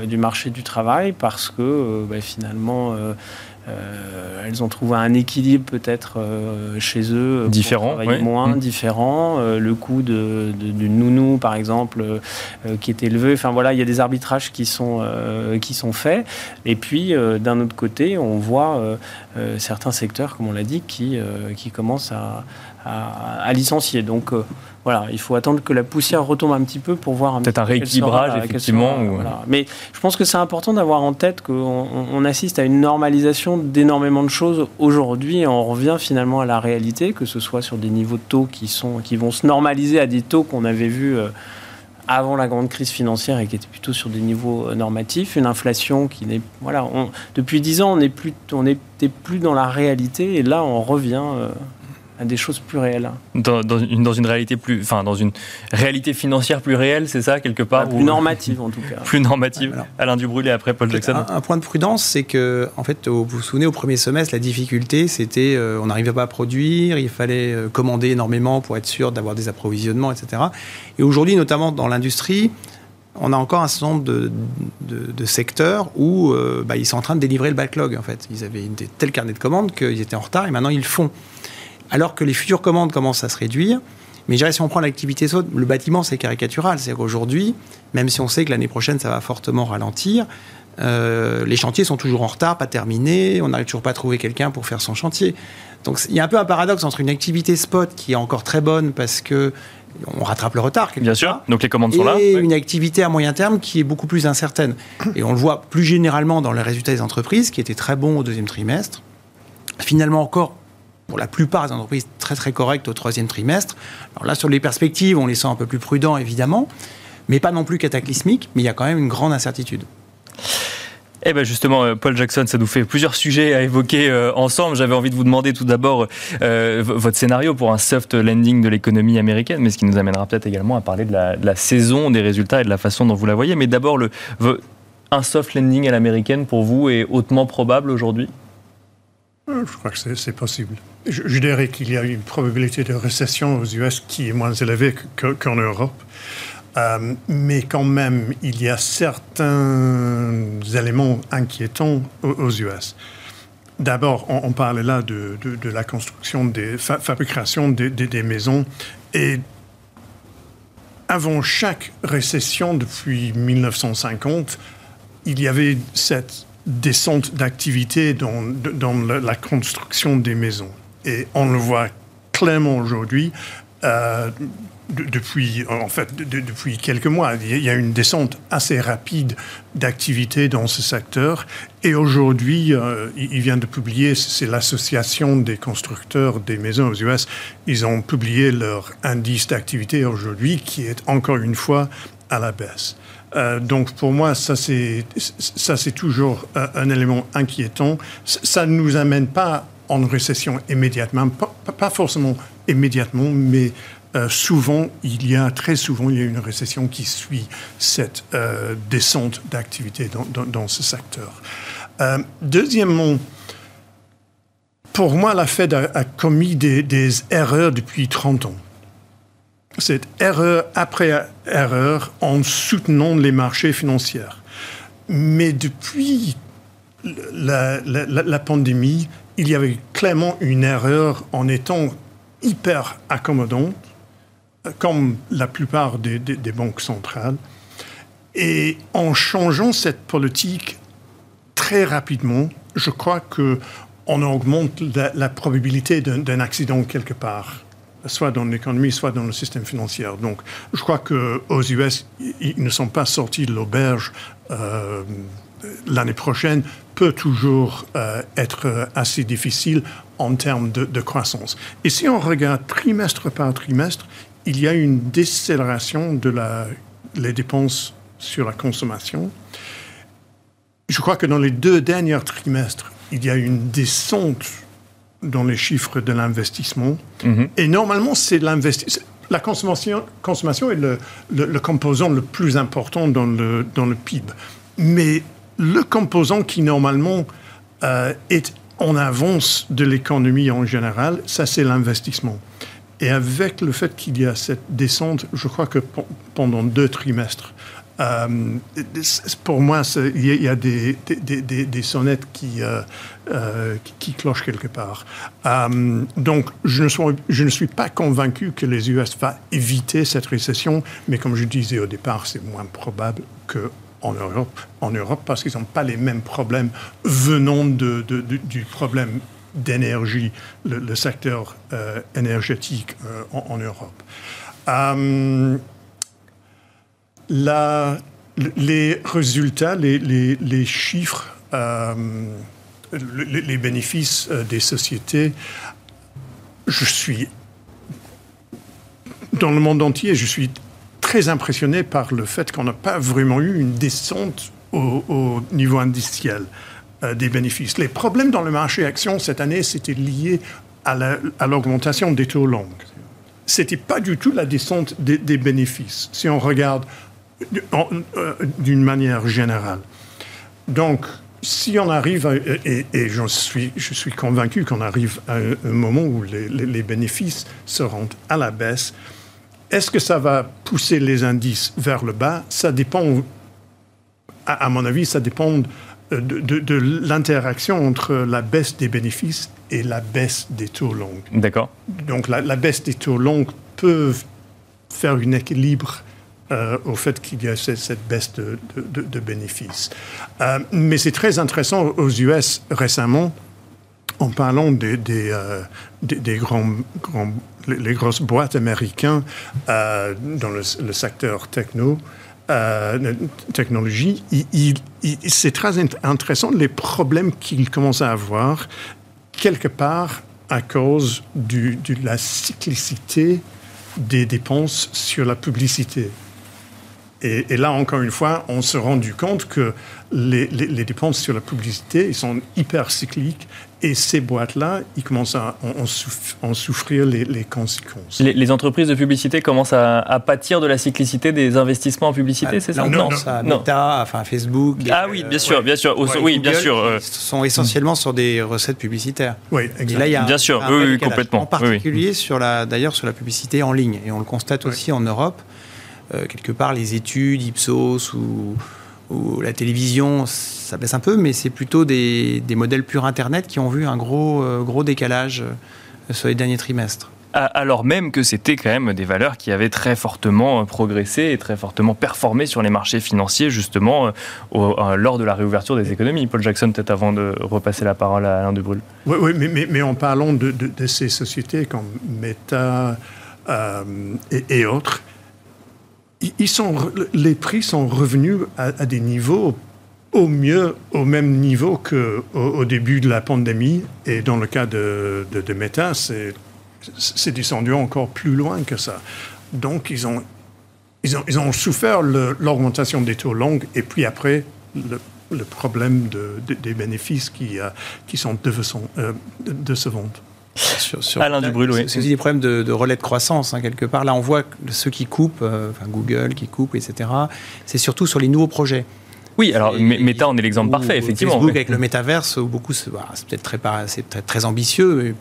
du marché du travail parce que bah, finalement euh, elles ont trouvé un équilibre peut-être euh, chez eux. Différent. moins, mmh. différent. Euh, le coût de, du nounou, par exemple, qui est élevé. Enfin voilà, il y a des arbitrages qui sont, qui sont faits. Et puis, d'un autre côté, on voit certains secteurs, comme on l'a dit, qui, qui commencent à, à, licencier. Donc voilà, il faut attendre que la poussière retombe un petit peu pour voir peut-être un rééquilibrage effectivement. Mais je pense que c'est important d'avoir en tête qu'on on assiste à une normalisation d'énormément de choses aujourd'hui on revient finalement à la réalité, que ce soit sur des niveaux de taux qui sont qui vont se normaliser à des taux qu'on avait vus. Euh, avant la grande crise financière et qui étaient plutôt sur des niveaux euh, normatifs, une inflation qui n'est voilà, depuis dix ans on n'est plus on n'était plus dans la réalité et là on revient euh, à des choses plus réelles. Dans, une, dans une, réalité plus, enfin dans une réalité financière plus réelle, c'est ça quelque part Plus normative en tout cas. plus normative. Alain Dubrul et après Paul Jackson. Un, point de prudence, c'est que en fait, vous vous souvenez au premier semestre, la difficulté, c'était euh, on n'arrivait pas à produire, il fallait euh, commander énormément pour être sûr d'avoir des approvisionnements, etc. Et aujourd'hui, notamment dans l'industrie, on a encore un certain nombre de, de, secteurs où euh, bah, ils sont en train de délivrer le backlog. En fait, ils avaient des tels carnets de commandes qu'ils étaient en retard et maintenant ils le font alors que les futures commandes commencent à se réduire. Mais si on prend l'activité saute, le bâtiment, c'est caricatural. C'est qu'aujourd'hui, même si on sait que l'année prochaine, ça va fortement ralentir, euh, les chantiers sont toujours en retard, pas terminés, on n'arrive toujours pas à trouver quelqu'un pour faire son chantier. Donc il y a un peu un paradoxe entre une activité spot qui est encore très bonne parce que on rattrape le retard. Bien sûr, donc les commandes sont là. Et une activité à moyen terme qui est beaucoup plus incertaine. Et on le voit plus généralement dans les résultats des entreprises, qui étaient très bons au deuxième trimestre. Finalement encore pour la plupart des entreprises très très correctes au troisième trimestre. Alors là, sur les perspectives, on les sent un peu plus prudents, évidemment, mais pas non plus cataclysmiques, mais il y a quand même une grande incertitude. Eh bien justement, euh, Paul Jackson, ça nous fait plusieurs sujets à évoquer euh, ensemble. J'avais envie de vous demander tout d'abord euh, votre scénario pour un soft landing de l'économie américaine, mais ce qui nous amènera peut-être également à parler de la, saison, des résultats et de la façon dont vous la voyez. Mais d'abord, un soft landing à l'américaine pour vous est hautement probable aujourd'hui? Je crois que c'est possible. Je, dirais qu'il y a une probabilité de récession aux US qui est moins élevée qu'en Europe. Euh, mais quand même, il y a certains éléments inquiétants aux, US. D'abord, on, parlait là de, la construction des fabrication des, des, maisons et avant chaque récession depuis 1950, il y avait cette descente d'activité dans, dans la construction des maisons. Et on le voit clairement aujourd'hui. Euh, depuis, en fait, depuis quelques mois, il y a une descente assez rapide d'activité dans ce secteur. Et aujourd'hui, euh, il vient de publier, c'est l'association des constructeurs des maisons aux US, ils ont publié leur indice d'activité aujourd'hui qui est encore une fois à la baisse. Euh, donc pour moi, ça c'est toujours un élément inquiétant. Ça ne nous amène pas en récession immédiatement, pas, forcément immédiatement, mais euh, souvent, il y a très souvent, il y a une récession qui suit cette euh, descente d'activité dans, ce secteur. Euh, deuxièmement, pour moi, la Fed a, commis des, erreurs depuis 30 ans. Cette erreur après erreur en soutenant les marchés financiers. Mais depuis la, pandémie, il y avait clairement une erreur en étant hyper accommodant, comme la plupart des, banques centrales, et en changeant cette politique très rapidement, je crois que on augmente la, probabilité d'un accident quelque part, soit dans l'économie, soit dans le système financier. Donc, je crois qu'aux US, ils ne sont pas sortis de l'auberge euh, l'année prochaine peut toujours euh, être assez difficile en termes de, croissance. Et si on regarde trimestre par trimestre, il y a une décélération de la, les dépenses sur la consommation. Je crois que dans les deux derniers trimestres, il y a une descente dans les chiffres de l'investissement. Mm-hmm. Et normalement, c'est l'investissement. La consommation, consommation est le, le, le, composant le plus important dans le, dans le PIB. Mais le composant qui normalement euh, est en avance de l'économie en général, ça c'est l'investissement. Et avec le fait qu'il y a cette descente, je crois que pendant deux trimestres, euh, pour moi, il y a des, sonnettes qui, euh, qui, clochent quelque part. donc, je ne, suis, pas convaincu que les US vont éviter cette récession, mais comme je disais au départ, c'est moins probable que en Europe, parce qu'ils n'ont pas les mêmes problèmes venant du problème d'énergie, le, secteur euh, énergétique euh, en, Europe. Euh, les résultats, les, chiffres, les, les, bénéfices des sociétés, je suis dans le monde entier, je suis très impressionné par le fait qu'on n'a pas vraiment eu une descente au, niveau industriel euh, des bénéfices. Les problèmes dans le marché action cette année, c'était lié à l'augmentation des taux longs. C'était pas du tout la descente des, bénéfices, si on regarde euh, d'une manière générale. Donc, si on arrive, et, et suis, je suis convaincu qu'on arrive à un, moment où les, les, bénéfices seront à la baisse, est-ce que ça va pousser les indices vers le bas? Ça dépend, à, mon avis, ça dépend de, l'interaction entre la baisse des bénéfices et la baisse des taux longs. D'accord. Donc la, baisse des taux longs peut faire un équilibre euh, au fait qu'il y a cette, baisse de, bénéfices. Euh, mais c'est très intéressant aux US récemment en parlant des, des, euh, grands, grands, les, grosses boîtes américaines dans le, secteur techno, technologie, c'est très intéressant les problèmes qu'ils commencent à avoir quelque part à cause de la cyclicité des dépenses sur la publicité. Et, là, encore une fois, on se rendu compte que les, dépenses sur la publicité sont hyper cycliques et ces boîtes-là, ils commencent à en, souffrir les, conséquences. Les, entreprises de publicité commencent à, pâtir de la cyclicité des investissements en publicité, c'est ça Non, non, Meta, enfin Facebook. Ah oui, bien sûr, bien sûr. oui, bien sûr. Euh. sont essentiellement sur des recettes publicitaires. Oui, exactement. Et là, il y a bien sûr, oui, complètement. En particulier sur la, d'ailleurs sur la publicité en ligne, et on le constate aussi en Europe. Euh, quelque part les études Ipsos ou, la télévision, ça baisse un peu, mais c'est plutôt des, des, modèles purs Internet qui ont vu un gros, gros décalage sur les derniers trimestres alors même que c'était quand même des valeurs qui avaient très fortement progressé et très fortement performé sur les marchés financiers, justement, lors de la réouverture des économies. Paul Jackson, peut-être avant de repasser la parole à Alain Debrul. Oui, oui mais, mais, en parlant de, ces sociétés comme Meta euh, et, autres, ils sont, les prix sont revenus à, des niveaux au mieux au même niveau qu'au au début de la pandémie. Et dans le cas de, de, Meta, c'est descendu encore plus loin que ça. Donc, ils ont, ils ont, ils ont souffert l'augmentation des taux longs et puis après, le, problème de, des bénéfices qui, euh, qui sont euh, décevants. Sur, sur, Alain Dubrul, oui. C'est aussi des problèmes de, relais de croissance, hein, quelque part. Là, on voit ceux qui coupent, euh, enfin Google qui coupe, etc. C'est surtout sur les nouveaux projets. Oui, alors Meta en est l'exemple parfait, effectivement. Facebook avec le métaverse, beaucoup, c'est peut-être très, très, très ambitieux,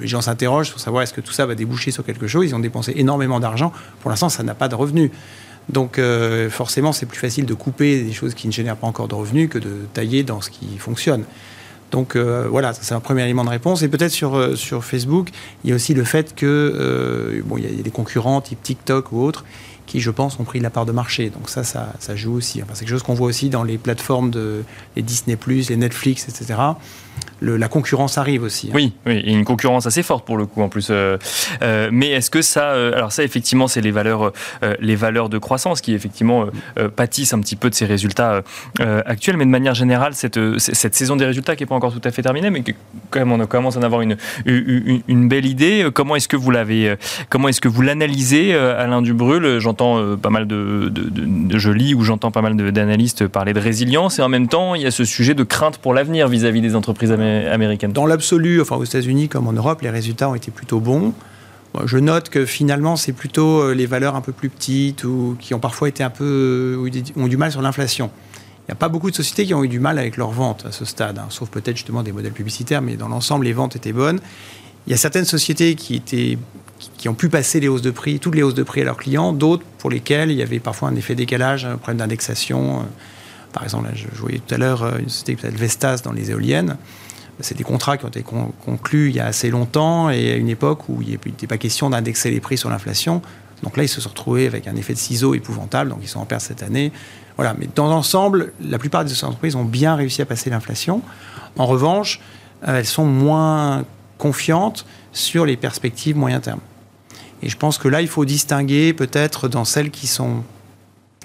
les gens s'interrogent pour savoir est-ce que tout ça va déboucher sur quelque chose. Ils ont dépensé énormément d'argent. Pour l'instant, ça n'a pas de revenus. Donc euh, forcément, c'est plus facile de couper des choses qui ne génèrent pas encore de revenus que de tailler dans ce qui fonctionne. Donc euh, voilà, c'est un premier élément de réponse. Et peut-être sur, euh, sur Facebook, il y a aussi le fait que bon, il y a des concurrents type TikTok ou autres qui, je pense, ont pris la part de marché. Donc ça, ça, ça joue aussi. Enfin, c'est quelque chose qu'on voit aussi dans les plateformes de les Disney+, les Netflix, etc la concurrence arrive aussi. Hein. Oui, une concurrence assez forte pour le coup en plus. Euh, euh, mais est-ce que ça, euh, alors ça effectivement, c'est les valeurs, les valeurs de croissance qui effectivement pâtissent un petit peu de ces résultats actuels. Mais de manière générale, cette, cette saison des résultats qui n'est pas encore tout à fait terminée, mais quand même on commence à en avoir une, une, belle idée. Comment est-ce que vous l'avez, comment est-ce que vous l'analysez, Alain Dubrul J'entends pas mal de, de, de, je lis ou j'entends pas mal d'analystes parler de résilience et en même temps il y a ce sujet de crainte pour l'avenir vis-à-vis des entreprises américaines américaine Dans l'absolu, enfin aux États-Unis comme en Europe, les résultats ont été plutôt bons. Je note que finalement, c'est plutôt euh, les valeurs un peu plus petites ou qui ont parfois été un peu euh, ont du mal sur l'inflation. Il n'y a pas beaucoup de sociétés qui ont eu du mal avec leurs ventes à ce stade, hein, sauf peut-être justement des modèles publicitaires, mais dans l'ensemble, les ventes étaient bonnes. Il y a certaines sociétés qui, ont pu passer les hausses de prix, toutes les hausses de prix à leurs clients, d'autres pour lesquelles il y avait parfois un effet décalage, un problème d'indexation. Par exemple, je, voyais tout à l'heure une société qui s'appelle Vestas dans les éoliennes. C'est des contrats qui ont été conclus il y a assez longtemps et à une époque où il n'était pas question d'indexer les prix sur l'inflation. Donc là, ils se sont retrouvés avec un effet de ciseau épouvantable, donc ils sont en perte cette année. Voilà, mais dans l'ensemble, la plupart des entreprises ont bien réussi à passer l'inflation. En revanche, euh, elles sont moins confiantes sur les perspectives moyen terme. Et je pense que là, il faut distinguer peut-être dans celles qui sont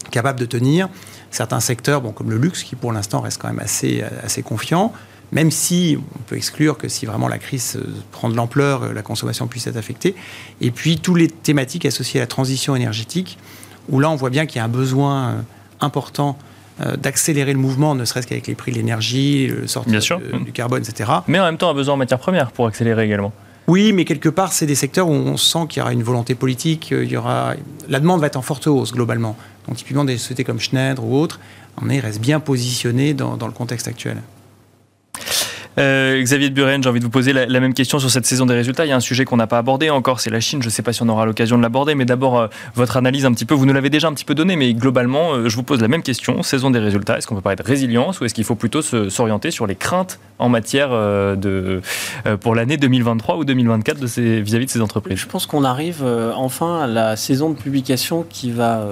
capables de tenir certains secteurs, bon, comme le luxe, qui pour l'instant reste quand même assez, assez confiant, même si on peut exclure que si vraiment la crise euh, prend de l'ampleur, euh, la consommation puisse être affectée. Et puis, toutes les thématiques associées à la transition énergétique, où là, on voit bien qu'il y a un besoin euh, important d'accélérer le mouvement, ne serait-ce qu'avec les prix de l'énergie, le sortie du carbone, etc. Mais en même temps, un besoin en matière première pour accélérer également. Oui, mais quelque part, c'est des secteurs où on sent qu'il y aura une volonté politique, il y aura... la demande va être en forte hausse globalement. Donc typiquement des sociétés comme Schneider ou autres, on est, reste bien positionné dans le contexte actuel. Euh, Xavier de Buren, j'ai envie de vous poser la, même question sur cette saison des résultats. Il y a un sujet qu'on n'a pas abordé encore, c'est la Chine. Je ne sais pas si on aura l'occasion de l'aborder, mais d'abord, euh, votre analyse un petit peu, vous nous l'avez déjà un petit peu donné, mais globalement, euh, je vous pose la même question. Saison des résultats, est-ce qu'on peut parler de résilience ou est-ce qu'il faut plutôt s'orienter sur les craintes en matière de, pour l'année 2023 ou 2024 vis-à-vis de ces entreprises? Je pense qu'on arrive enfin à la saison de publication qui va,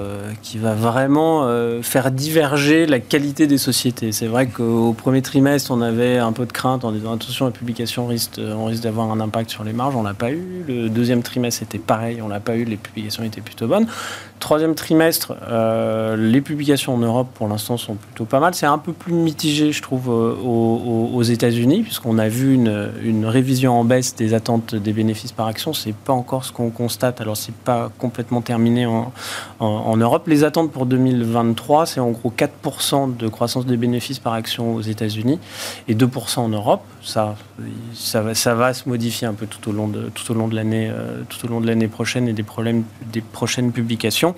vraiment faire diverger la qualité des sociétés. C'est vrai qu'au premier trimestre, on avait un peu de crainte en disant attention, la publication risque, on risque d'avoir un impact sur les marges. On l'a pas eu. Le deuxième trimestre était pareil, on l'a pas eu. Les publications étaient plutôt bonnes. Troisième trimestre, euh, les publications en Europe pour l'instant sont plutôt pas mal. C'est un peu plus mitigé, je trouve, euh, aux, États-Unis, puisqu'on a vu une, une, révision en baisse des attentes des bénéfices par action. C'est pas encore ce qu'on constate. Alors c'est pas complètement terminé en, en, Europe. Les attentes pour 2023, c'est en gros 4% de croissance des bénéfices par action aux États-Unis et 2% en Europe. Ça, ça va, ça va se modifier un peu tout au long de tout au long de l'année, euh, tout au long de l'année prochaine et des problèmes des prochaines publications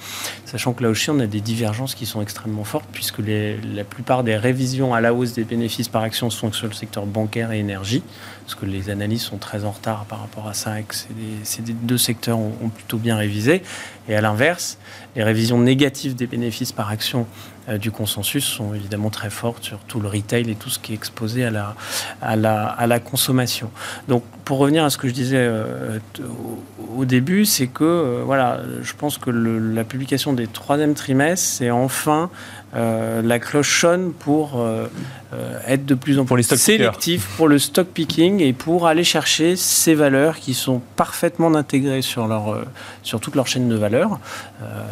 sachant que là aussi on a des divergences qui sont extrêmement fortes, puisque la plupart des révisions à la hausse des bénéfices par action sont sur le secteur bancaire et énergie, parce que les analyses sont très en retard par rapport à ça, et que ces deux secteurs ont, plutôt bien révisé. Et à l'inverse, les révisions négatives des bénéfices par action du consensus sont évidemment très fortes sur tout le retail et tout ce qui est exposé à la, à la, à la consommation. Donc pour revenir à ce que je disais au, début, c'est que voilà, je pense que la publication des troisième trimestres, c'est enfin euh, la cloche sonne pour euh, euh, être de plus en plus sélectif pour le stock picking et pour aller chercher ces valeurs qui sont parfaitement intégrées sur, leur, sur toute leur chaîne de valeur.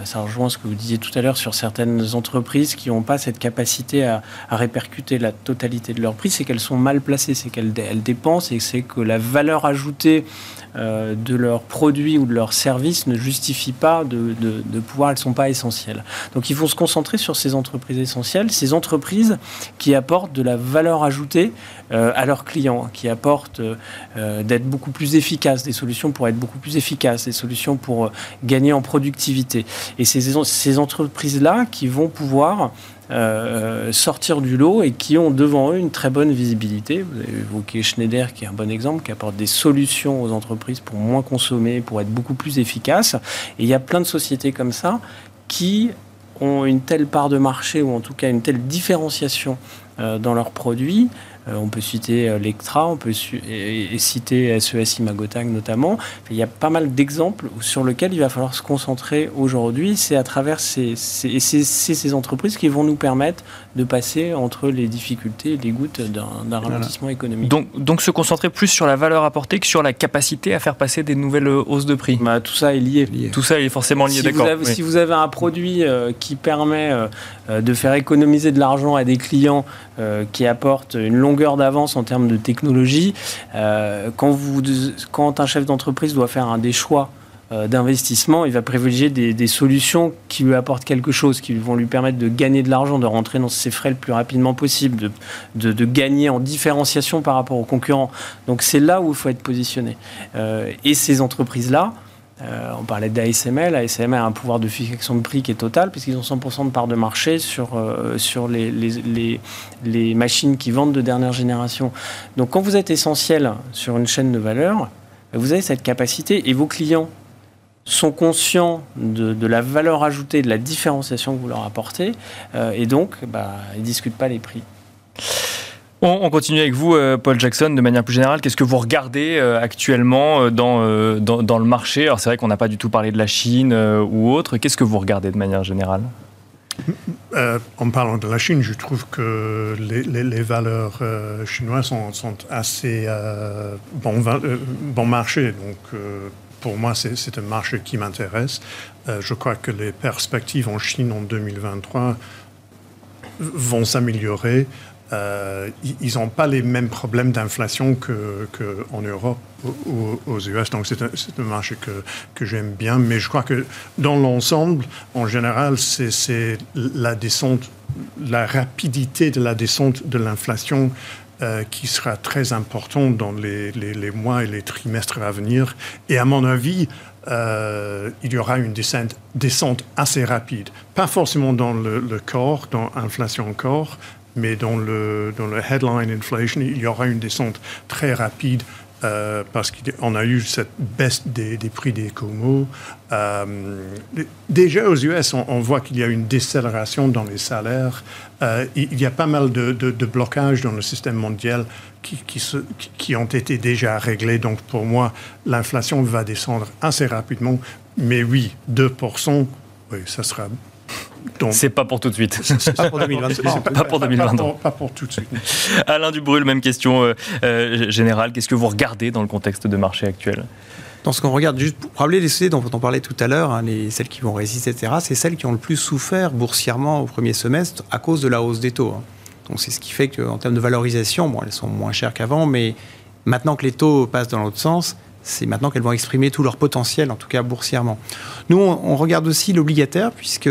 ça rejoint ce que vous disiez tout à l'heure sur certaines entreprises qui n'ont pas cette capacité à, répercuter la totalité de leur prix, c'est qu'elles sont mal placées, c'est qu'elles dépensent et c'est que la valeur ajoutée de leurs produits ou de leurs services ne justifie pas de, de, pouvoir, elles ne sont pas essentielles. Donc il faut se concentrer sur ces entreprises essentielles, ces entreprises qui apportent de la valeur ajoutée euh, à leurs clients, qui apportent euh, d'être beaucoup plus efficaces, des solutions pour être beaucoup plus efficaces, des solutions pour euh, gagner en productivité. Et ces, ces entreprises-là qui vont pouvoir sortir du lot et qui ont devant eux une très bonne visibilité. Vous avez évoqué Schneider qui est un bon exemple, qui apporte des solutions aux entreprises pour moins consommer, pour être beaucoup plus efficaces. Et il y a plein de sociétés comme ça qui ont une telle part de marché ou en tout cas une telle différenciation euh, dans leurs produits euh, on peut citer euh, Lectra, on peut citer SES Imagotag notamment. Il y a pas mal d'exemples sur lesquels il va falloir se concentrer aujourd'hui. C'est à travers ces, ces, ces, entreprises qui vont nous permettre de passer entre les difficultés et les gouttes d'un ralentissement économique. Donc, donc se concentrer plus sur la valeur apportée que sur la capacité à faire passer des nouvelles hausses de prix bah, Tout ça est lié. Tout ça est forcément lié, si d'accord. Si vous avez un produit euh, qui permet de faire économiser de l'argent à des clients qui apportent une longue d'avance en termes de technologie. Euh, quand, vous, quand un chef d'entreprise doit faire un des choix euh, d'investissement, il va privilégier des, solutions qui lui apportent quelque chose, qui vont lui permettre de gagner de l'argent, de rentrer dans ses frais le plus rapidement possible, de, de, gagner en différenciation par rapport aux concurrents. Donc c'est là où il faut être positionné. Euh, et ces entreprises-là, euh, on parlait d'ASML. ASML a un pouvoir de fixation de prix qui est total, puisqu'ils ont 100% de part de marché sur, euh, sur les, les, les, machines qui vendent de dernière génération. Donc quand vous êtes essentiel sur une chaîne de valeur, vous avez cette capacité et vos clients sont conscients de, de la valeur ajoutée, de la différenciation que vous leur apportez, euh, et donc bah, ils ne discutent pas les prix. On, continue avec vous, euh, Paul Jackson, de manière plus générale. Qu'est-ce que vous regardez euh, actuellement euh, dans, dans, le marché? Alors c'est vrai qu'on n'a pas du tout parlé de la Chine ou autre. Qu'est-ce que vous regardez de manière générale? En parlant de la Chine, je trouve que les, les, valeurs chinoises sont, sont assez bon, bon marché. Donc, pour moi, c'est un marché qui m'intéresse. je crois que les perspectives en Chine en 2023 vont s'améliorer. Euh, ils n'ont pas les mêmes problèmes d'inflation qu'en Europe ou aux US. Donc c'est un, un, marché que, que j'aime bien. Mais je crois que dans l'ensemble, en général, c'est la descente, la rapidité de la descente de l'inflation euh, qui sera très importante dans les, mois et les trimestres à venir. Et à mon avis, euh, il y aura une descente, descente, assez rapide. Pas forcément dans le, le corps, dans l'inflation corps, mais dans le, dans le headline inflation, il y aura une descente très rapide euh, parce qu'on a eu cette baisse des, prix des comos. Euh, déjà aux US, on, voit qu'il y a une décélération dans les salaires. Euh, il y a pas mal de, blocages dans le système mondial qui, qui, ont été déjà réglés. Donc pour moi, l'inflation va descendre assez rapidement. Mais oui, 2%, oui, ça sera c'est pas pour tout de suite. pas pour 2023. pas pour 2023. Pas, pour, tout de suite. Alain Dubrul, même question euh, euh, générale. Qu'est-ce que vous regardez dans le contexte de marché actuel? Dans ce qu'on regarde, juste pour rappeler les sociétés dont on parlait tout à l'heure, hein, celles qui vont résister, etc., c'est celles qui ont le plus souffert boursièrement au premier semestre à cause de la hausse des taux. Hein. Donc c'est ce qui fait qu'en termes de valorisation, bon, elles sont moins chères qu'avant, mais maintenant que les taux passent dans l'autre sens, c'est maintenant qu'elles vont exprimer tout leur potentiel, en tout cas boursièrement. Nous, on regarde aussi l'obligataire, puisque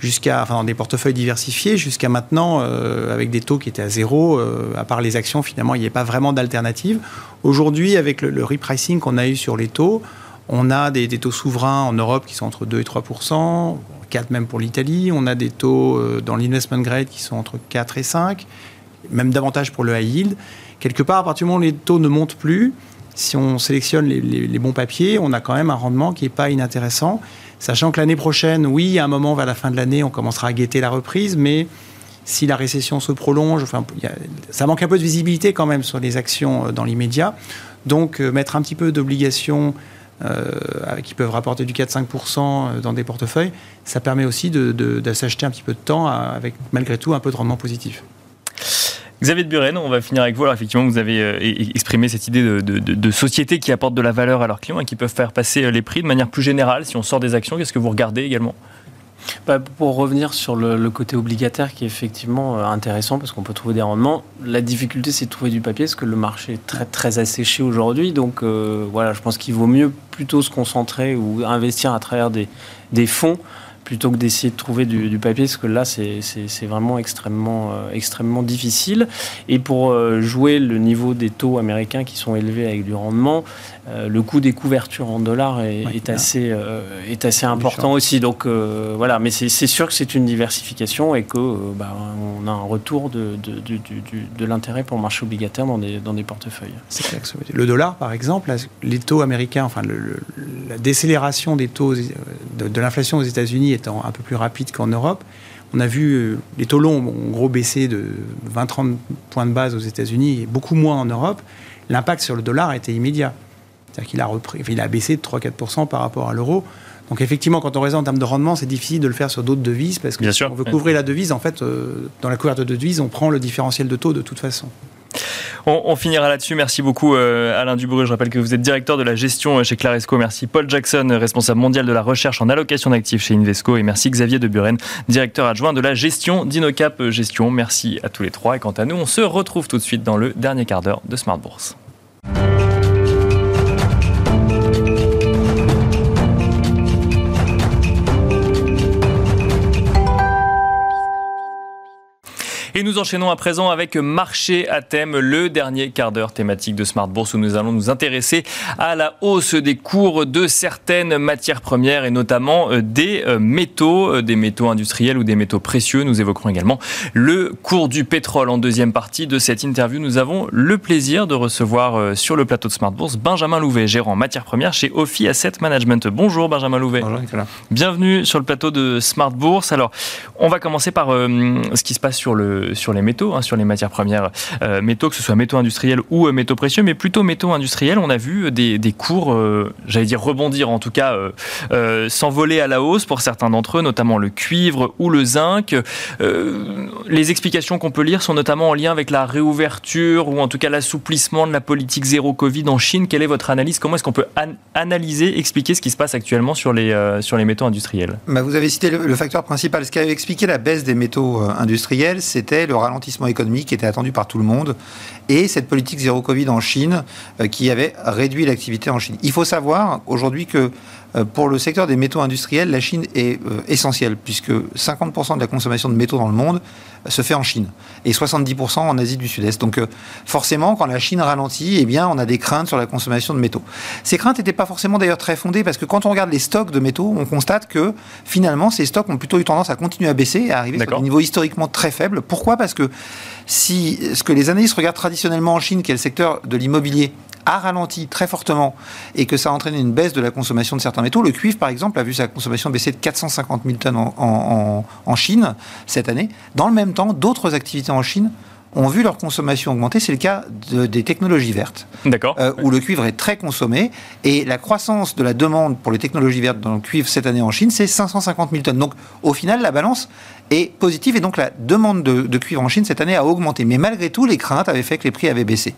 jusqu'à, enfin, dans des portefeuilles diversifiés, jusqu'à maintenant, euh, avec des taux qui étaient à zéro, euh, à part les actions, finalement, il n'y a pas vraiment d'alternative. Aujourd'hui, avec le, repricing qu'on a eu sur les taux, on a des, taux souverains en Europe qui sont entre 2 et 3% 4 même pour l'Italie. On a des taux euh, dans l'investment grade qui sont entre 4 et 5, même davantage pour le high yield. Quelque part, à partir du moment où les taux ne montent plus, si on sélectionne les, les bons papiers, on a quand même un rendement qui n'est pas inintéressant Sachant que l'année prochaine, oui, à un moment vers la fin de l'année, on commencera à guetter la reprise, mais si la récession se prolonge, ça manque un peu de visibilité quand même sur les actions euh, dans l'immédiat. Donc, euh, mettre un petit peu d'obligations euh, qui peuvent rapporter du 4-5% dans des portefeuilles, ça permet aussi de s'acheter un petit peu de temps avec malgré tout un peu de rendement positif. Xavier de Buren, on va finir avec vous. Alors effectivement, vous avez euh, exprimé cette idée de, de, société qui apporte de la valeur à leurs clients et qui peuvent faire passer euh, les prix de manière plus générale. Si on sort des actions, qu'est-ce que vous regardez également? Bah, pour revenir sur le, côté obligataire qui est effectivement euh, intéressant parce qu'on peut trouver des rendements, la difficulté c'est de trouver du papier parce que le marché est très très asséché aujourd'hui. Donc voilà, je pense qu'il vaut mieux plutôt se concentrer ou investir à travers des fonds plutôt que d'essayer de trouver du, papier, parce que là, c'est vraiment extrêmement, euh, extrêmement difficile. Et pour euh, jouer le niveau des taux américains qui sont élevés avec du rendement, euh, le coût des couvertures en dollars est, assez, est assez important aussi. Donc voilà, mais c'est sûr que c'est une diversification et que bah, on a un retour de, de, de, de l'intérêt pour le marché obligataire dans des, dans des portefeuilles. Le dollar, par exemple, les taux américains, enfin la décélération des taux de, l'inflation aux États-Unis étant un peu plus rapide qu'en Europe, on a vu euh, les taux longs ont gros baissé de 20-30 points de base aux États-Unis et beaucoup moins en Europe. L'impact sur le dollar a été immédiat. C'est-à-dire qu'il a, repris, il a baissé de 3-4% par rapport à l'euro. Donc effectivement, quand on raisonne en termes de rendement, c'est difficile de le faire sur d'autres devises parce que si on veut couvrir la devise, en fait, euh, dans la couverture de devise, on prend le différentiel de taux de toute façon. On, finira là-dessus. Merci beaucoup euh, Alain Dubruy. Je rappelle que vous êtes directeur de la gestion euh, chez Claresco. Merci Paul Jackson, responsable mondial de la recherche en allocation d'actifs chez Invesco. Et merci Xavier de Buren, directeur adjoint de la gestion d'Inocap Gestion. Merci à tous les trois. Et quant à nous, on se retrouve tout de suite dans le dernier quart d'heure de Smart Bourse. Et nous enchaînons à présent avec Marché à thème, le dernier quart d'heure thématique de Smart Bourse où nous allons nous intéresser à la hausse des cours de certaines matières premières et notamment euh, des euh, métaux, euh, des métaux industriels ou des métaux précieux. Nous évoquerons également le cours du pétrole. En deuxième partie de cette interview, nous avons le plaisir de recevoir sur le plateau de Smart Bourse Benjamin Louvet, gérant matières premières chez Ophi Asset Management. Bonjour Benjamin Louvet. Bonjour Nicolas. Bienvenue sur le plateau de Smart Bourse. Alors, on va commencer par ce qui se passe sur le sur les métaux, hein, sur les matières premières euh, métaux, que ce soit métaux industriels ou euh, métaux précieux, mais plutôt métaux industriels. On a vu des, cours, euh, j'allais dire rebondir, en tout cas s'envoler à la hausse pour certains d'entre eux, notamment le cuivre ou le zinc. les explications qu'on peut lire sont notamment en lien avec la réouverture ou en tout cas l'assouplissement de la politique zéro Covid en Chine. Quelle est votre analyse? Comment est-ce qu'on peut analyser, expliquer ce qui se passe actuellement sur les, sur les métaux industriels? Bah Vous avez cité le, le facteur principal. Ce qui avait expliqué la baisse des métaux industriels, c'était le ralentissement économique qui était attendu par tout le monde et cette politique zéro Covid en Chine euh, qui avait réduit l'activité en Chine. Il faut savoir aujourd'hui que pour le secteur des métaux industriels, la Chine est euh, essentielle, puisque 50% de la consommation de métaux dans le monde se fait en Chine, et 70% en Asie du Sud-Est. Donc forcément, quand la Chine ralentit, eh bien, on a des craintes sur la consommation de métaux. Ces craintes n'étaient pas forcément d'ailleurs très fondées, parce que quand on regarde les stocks de métaux, on constate que finalement, ces stocks ont plutôt eu tendance à continuer à baisser et à arriver sur des niveaux historiquement très faibles. Pourquoi? Parce que si ce que les analystes regardent traditionnellement en Chine, qui est le secteur de l'immobilier, a ralenti très fortement et que ça a entraîné une baisse de la consommation de certains métaux. Le cuivre, par exemple, a vu sa consommation baisser de 450 000 tonnes en, Chine cette année. Dans le même temps, d'autres activités en Chine ont vu leur consommation augmenter. C'est le cas des technologies vertes, euh, où le cuivre est très consommé. Et la croissance de la demande pour les technologies vertes dans le cuivre cette année en Chine, c'est 550 000 tonnes. Donc, au final, la balance est positive et donc la demande de, cuivre en Chine cette année a augmenté. Mais malgré tout, les craintes avaient fait que les prix avaient baissé.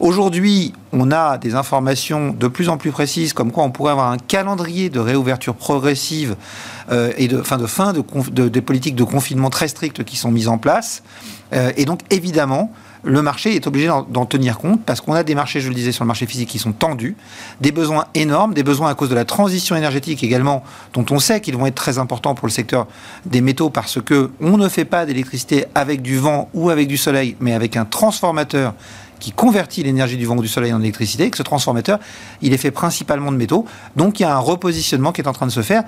Aujourd'hui, on a des informations de plus en plus précises, comme quoi on pourrait avoir un calendrier de réouverture progressive euh, et de fin de fin de, des politiques de confinement très strictes qui sont mises en place. Euh, et donc, évidemment, le marché est obligé d'en tenir compte parce qu'on a des marchés, je le disais, sur le marché physique qui sont tendus, des besoins énormes, des besoins à cause de la transition énergétique également, dont on sait qu'ils vont être très importants pour le secteur des métaux parce que on ne fait pas d'électricité avec du vent ou avec du soleil, mais avec un transformateur qui convertit l'énergie du vent ou du soleil en électricité, et que ce transformateur, il est fait principalement de métaux. Donc il y a un repositionnement qui est en train de se faire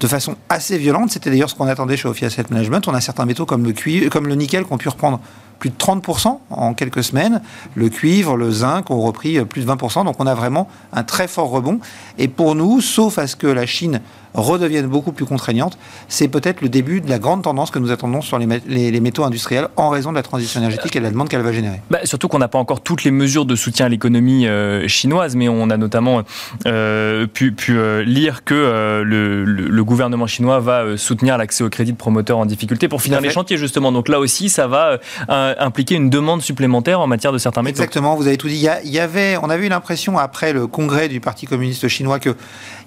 de façon assez violente. C'était d'ailleurs ce qu'on attendait chez Ophi Asset Management. On a certains métaux comme le, cuivre, comme le nickel qui ont pu reprendre plus de 30% en quelques semaines. Le cuivre, le zinc ont repris plus de 20%. Donc on a vraiment un très fort rebond. Et pour nous, sauf à ce que la Chine redeviennent beaucoup plus contraignantes, c'est peut-être le début de la grande tendance que nous attendons sur les, les, métaux industriels en raison de la transition énergétique et de la demande qu'elle va générer. Bah, surtout qu'on n'a pas encore toutes les mesures de soutien à l'économie euh, chinoise, mais on a notamment euh, pu, pu lire que le, le, gouvernement chinois va soutenir l'accès au crédit de promoteurs en difficulté pour finir les chantiers justement. Donc là aussi, ça va impliquer une demande supplémentaire en matière de certains métaux. Exactement, vous avez tout dit. Il y, avait, on avait eu l'impression après le congrès du Parti communiste chinois que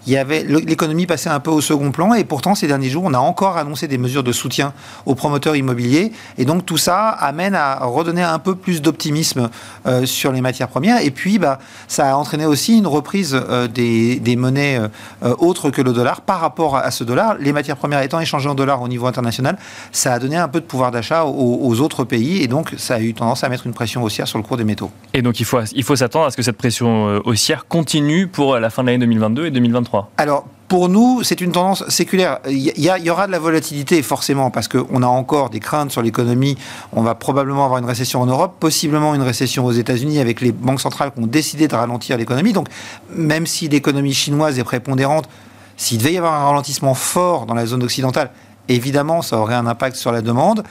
il y avait l'économie passait un peu au second plan et pourtant ces derniers jours on a encore annoncé des mesures de soutien aux promoteurs immobiliers. Et donc tout ça amène à redonner un peu plus d'optimisme euh, sur les matières premières. Et puis bah, ça a entraîné aussi une reprise euh, des, des, monnaies euh, autres que le dollar par rapport à ce dollar. Les matières premières étant échangées en dollars au niveau international ça a donné un peu de pouvoir d'achat aux, aux, autres pays. Et donc ça a eu tendance à mettre une pression haussière sur le cours des métaux. Et donc il faut, il faut s'attendre à ce que cette pression haussière continue pour la fin de l'année 2022 et 2023 alors, pour nous, c'est une tendance séculaire. Il y, aura de la volatilité, forcément, parce qu'on a encore des craintes sur l'économie. On va probablement avoir une récession en Europe, possiblement une récession aux États-Unis, avec les banques centrales qui ont décidé de ralentir l'économie. Donc, même si l'économie chinoise est prépondérante, s'il devait y avoir un ralentissement fort dans la zone occidentale, évidemment, ça aurait un impact sur la demande.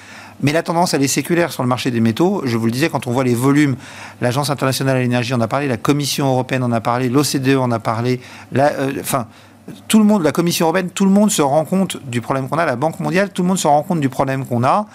Mais la tendance, elle est séculaire sur le marché des métaux. Je vous le disais, quand on voit les volumes, l'Agence internationale de l'énergie en a parlé, la Commission européenne en a parlé, l'OCDE en a parlé, euh, le monde, la Commission européenne, tout le monde se rend compte du problème qu'on a, la Banque mondiale, tout le monde se rend compte du problème qu'on a.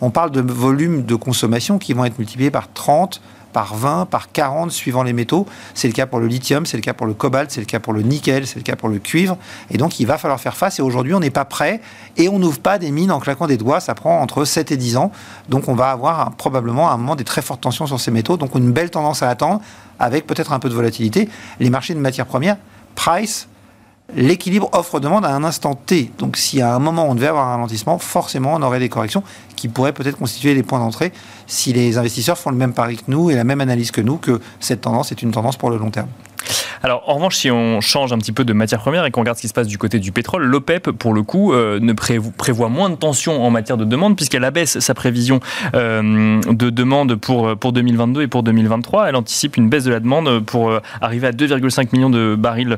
On parle de volumes de consommation qui vont être multipliés par 30, par 20, par 40 suivant les métaux. C'est le cas pour le lithium, c'est le cas pour le cobalt, c'est le cas pour le nickel, c'est le cas pour le cuivre. Et donc il va falloir faire face. Et aujourd'hui, on n'est pas prêt et on n'ouvre pas des mines en claquant des doigts. Ça prend entre 7 et 10 ans. Donc on va avoir probablement à un moment des très fortes tensions sur ces métaux. Donc une belle tendance à attendre avec peut-être un peu de volatilité. Les marchés de matières premières, price, l'équilibre offre-demande à un instant T. Donc si à un moment on devait avoir un ralentissement, forcément on aurait des corrections qui pourraient peut-être constituer les points d'entrée si les investisseurs font le même pari que nous et la même analyse que nous, que cette tendance est une tendance pour le long terme. Alors, en revanche, si on change un petit peu de matière première et qu'on regarde ce qui se passe du côté du pétrole, l'OPEP, pour le coup, euh, ne prévoit moins de tension en matière de demande, puisqu'elle abaisse sa prévision euh, de demande pour, pour 2022 et pour 2023. Elle anticipe une baisse de la demande pour euh, arriver à 2,5 millions de barils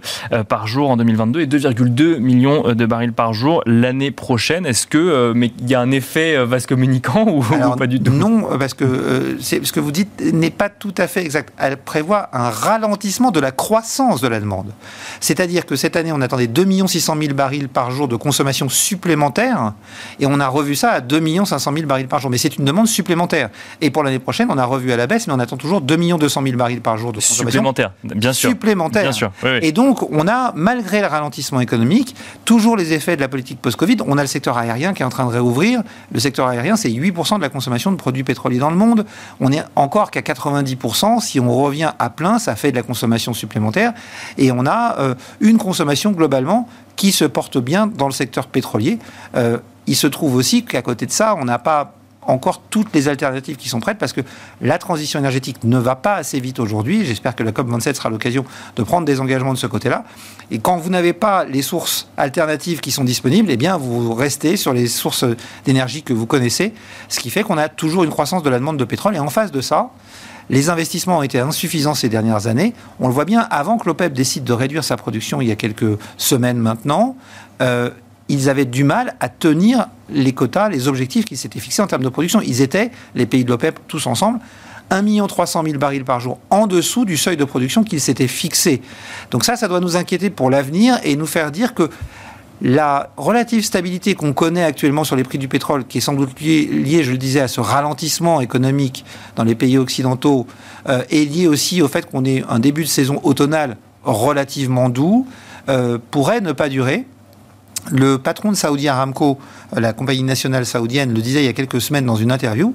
par jour en 2022 et 2,2 millions de barils par jour l'année prochaine. Est-ce que mais il y a un effet vase communicant ou, pas du tout? Non, parce que ce que vous dites n'est pas tout à fait exact. Elle prévoit un ralentissement de la croissance de la demande. C'est-à-dire que cette année, on attendait 2 600 000 barils par jour de consommation supplémentaire, et on a revu ça à 2 500 000 barils par jour. Mais c'est une demande supplémentaire. Et pour l'année prochaine, on a revu à la baisse, mais on attend toujours 2 200 000 barils par jour de consommation. Supplémentaire, bien sûr. Supplémentaire. Bien sûr. Et donc, on a, malgré le ralentissement économique, toujours les effets de la politique post-Covid. On a le secteur aérien qui est en train de réouvrir. Le secteur aérien, c'est 8% de la consommation de produits pétroliers dans le monde. On est encore qu'à 90%. Si on revient à plein, ça fait de la consommation supplémentaire. Et on a euh, une consommation globalement qui se porte bien dans le secteur pétrolier. Euh, il se trouve aussi qu'à côté de ça, on n'a pas encore toutes les alternatives qui sont prêtes parce que la transition énergétique ne va pas assez vite aujourd'hui. J'espère que la COP27 sera l'occasion de prendre des engagements de ce côté-là. Et quand vous n'avez pas les sources alternatives qui sont disponibles, eh bien, vous restez sur les sources d'énergie que vous connaissez, ce qui fait qu'on a toujours une croissance de la demande de pétrole. Et en face de ça, les investissements ont été insuffisants ces dernières années. On le voit bien, avant que l'OPEP décide de réduire sa production il y a quelques semaines maintenant, euh, ils avaient du mal à tenir les quotas, les objectifs qu'ils s'étaient fixés en termes de production. Ils étaient, les pays de l'OPEP, tous ensemble, 1 300 000 barils par jour en dessous du seuil de production qu'ils s'étaient fixé. Donc ça, ça doit nous inquiéter pour l'avenir et nous faire dire que la relative stabilité qu'on connaît actuellement sur les prix du pétrole, qui est sans doute liée, je le disais, à ce ralentissement économique dans les pays occidentaux, euh, est liée aussi au fait qu'on ait un début de saison automnale relativement doux, euh, pourrait ne pas durer. Le patron de Saudi Aramco, euh, la compagnie nationale saoudienne, le disait il y a quelques semaines dans une interview.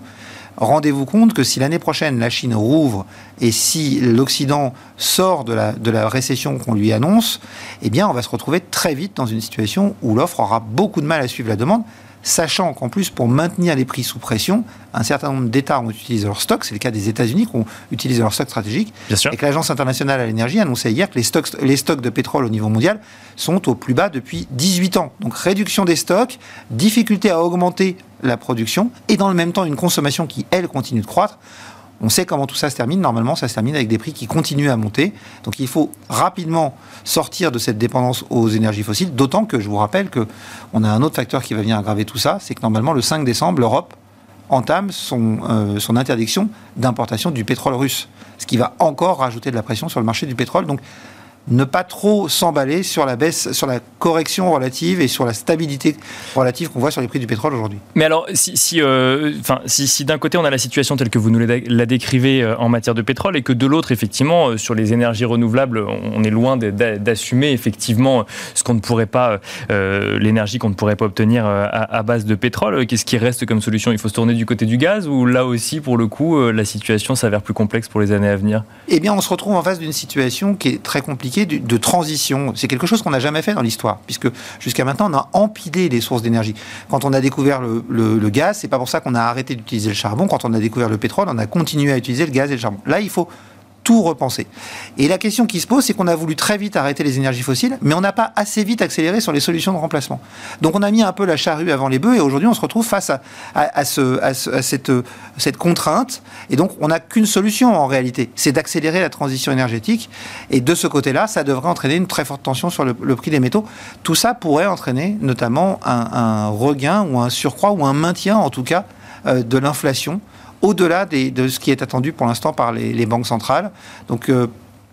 Rendez-vous compte que si l'année prochaine la Chine rouvre et si l'Occident sort de la, de la récession qu'on lui annonce, eh bien on va se retrouver très vite dans une situation où l'offre aura beaucoup de mal à suivre la demande sachant qu'en plus, pour maintenir les prix sous pression, un certain nombre d'États ont utilisé leur stock, c'est le cas des États-Unis qui ont utilisé leur stock stratégique, et que l'Agence internationale à l'énergie annonçait hier que les stocks, les stocks de pétrole au niveau mondial sont au plus bas depuis 18 ans. Donc réduction des stocks, difficulté à augmenter la production, et dans le même temps une consommation qui, elle, continue de croître On sait comment tout ça se termine. Normalement, ça se termine avec des prix qui continuent à monter. Donc il faut rapidement sortir de cette dépendance aux énergies fossiles, d'autant que je vous rappelle qu'on a un autre facteur qui va venir aggraver tout ça, c'est que normalement le 5 décembre, l'Europe entame son, euh, son interdiction d'importation du pétrole russe, ce qui va encore rajouter de la pression sur le marché du pétrole. Donc ne pas trop s'emballer sur la baisse, sur la correction relative et sur la stabilité relative qu'on voit sur les prix du pétrole aujourd'hui. Mais alors, si, si, euh, si, si d'un côté on a la situation telle que vous nous la décrivez euh, en matière de pétrole et que de l'autre, effectivement, euh, sur les énergies renouvelables, on est loin d'assumer effectivement ce qu'on ne pourrait pas, l'énergie qu'on ne pourrait pas obtenir à, base de pétrole, qu'est-ce qui reste comme solution? Il faut se tourner du côté du gaz ou là aussi, pour le coup, la situation s'avère plus complexe pour les années à venir? Eh bien, on se retrouve en face d'une situation qui est très compliquée de, transition. C'est quelque chose qu'on n'a jamais fait dans l'histoire, puisque jusqu'à maintenant, on a empilé les sources d'énergie. Quand on a découvert le, le gaz, c'est pas pour ça qu'on a arrêté d'utiliser le charbon. Quand on a découvert le pétrole, on a continué à utiliser le gaz et le charbon. Là, il faut tout repenser. Et la question qui se pose, c'est qu'on a voulu très vite arrêter les énergies fossiles, mais on n'a pas assez vite accéléré sur les solutions de remplacement. Donc on a mis un peu la charrue avant les bœufs, et aujourd'hui on se retrouve face à, à, cette, contrainte. Et donc on n'a qu'une solution en réalité, c'est d'accélérer la transition énergétique. Et de ce côté-là, ça devrait entraîner une très forte tension sur le, prix des métaux. Tout ça pourrait entraîner notamment un, un regain ou un surcroît ou un maintien en tout cas euh, de l'inflation au-delà de ce qui est attendu pour l'instant par les, banques centrales. Donc euh,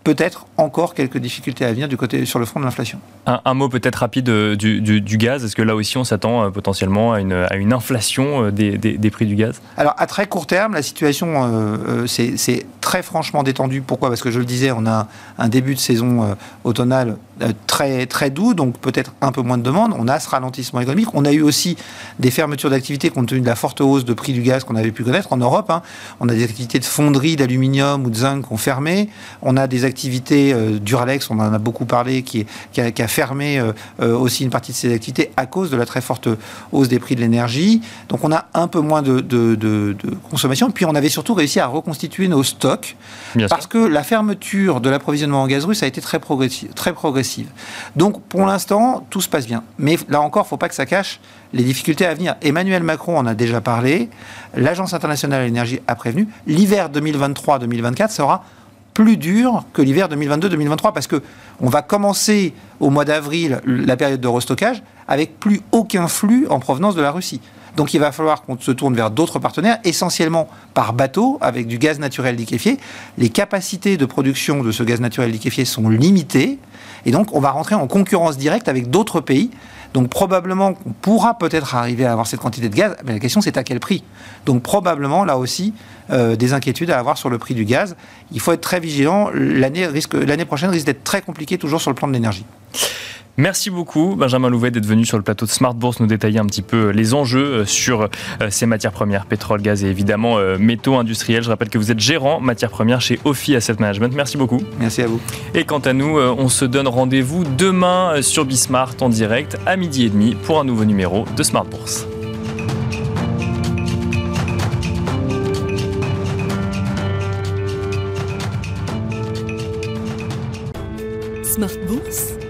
peut-être encore quelques difficultés à venir du côté sur le front de l'inflation. Un, mot peut-être rapide euh, du, gaz. Est-ce que là aussi on s'attend euh, potentiellement à une, à une inflation des, des, prix du gaz? Alors à très court terme, la situation c'est très franchement détendue. Pourquoi? Parce que je le disais, on a un début de saison automnale euh, très, très doux, donc peut-être un peu moins de demande. On a ce ralentissement économique. On a eu aussi des fermetures d'activités compte tenu de la forte hausse de prix du gaz qu'on avait pu connaître en Europe. Hein. On a des activités de fonderie d'aluminium ou de zinc qui ont fermé. On a des activités euh, d'Uralex, on en a beaucoup parlé, qui, qui, a, fermé euh, aussi une partie de ses activités à cause de la très forte hausse des prix de l'énergie. Donc on a un peu moins de, de, de, consommation. Puis on avait surtout réussi à reconstituer nos stocks parce que la fermeture de l'approvisionnement en gaz russe a été très progressive. Très progressive donc pour l'instant, tout se passe bien. Mais là encore, il ne faut pas que ça cache les difficultés à venir. Emmanuel Macron en a déjà parlé, l'Agence internationale de l'énergie a prévenu, l'hiver 2023-2024 sera plus dur que l'hiver 2022-2023 parce que on va commencer au mois d'avril la période de restockage avec plus aucun flux en provenance de la Russie. Donc il va falloir qu'on se tourne vers d'autres partenaires, essentiellement par bateau, avec du gaz naturel liquéfié. Les capacités de production de ce gaz naturel liquéfié sont limitées. Et donc, on va rentrer en concurrence directe avec d'autres pays. Donc, probablement qu'on pourra peut-être arriver à avoir cette quantité de gaz, mais la question, c'est à quel prix. Donc, probablement, là aussi, euh, des inquiétudes à avoir sur le prix du gaz. Il faut être très vigilant. L'année prochaine risque d'être très compliquée, toujours sur le plan de l'énergie. Merci beaucoup, Benjamin Louvet, d'être venu sur le plateau de Smart Bourse nous détailler un petit peu les enjeux euh, sur euh, ces matières premières, pétrole, gaz et évidemment euh, métaux industriels. Je rappelle que vous êtes gérant matières premières chez Ophi Asset Management. Merci beaucoup. Merci à vous. Et quant à nous, on se donne rendez-vous demain sur Bismart en direct à midi et demi pour un nouveau numéro de Smart Bourse. Smart Bourse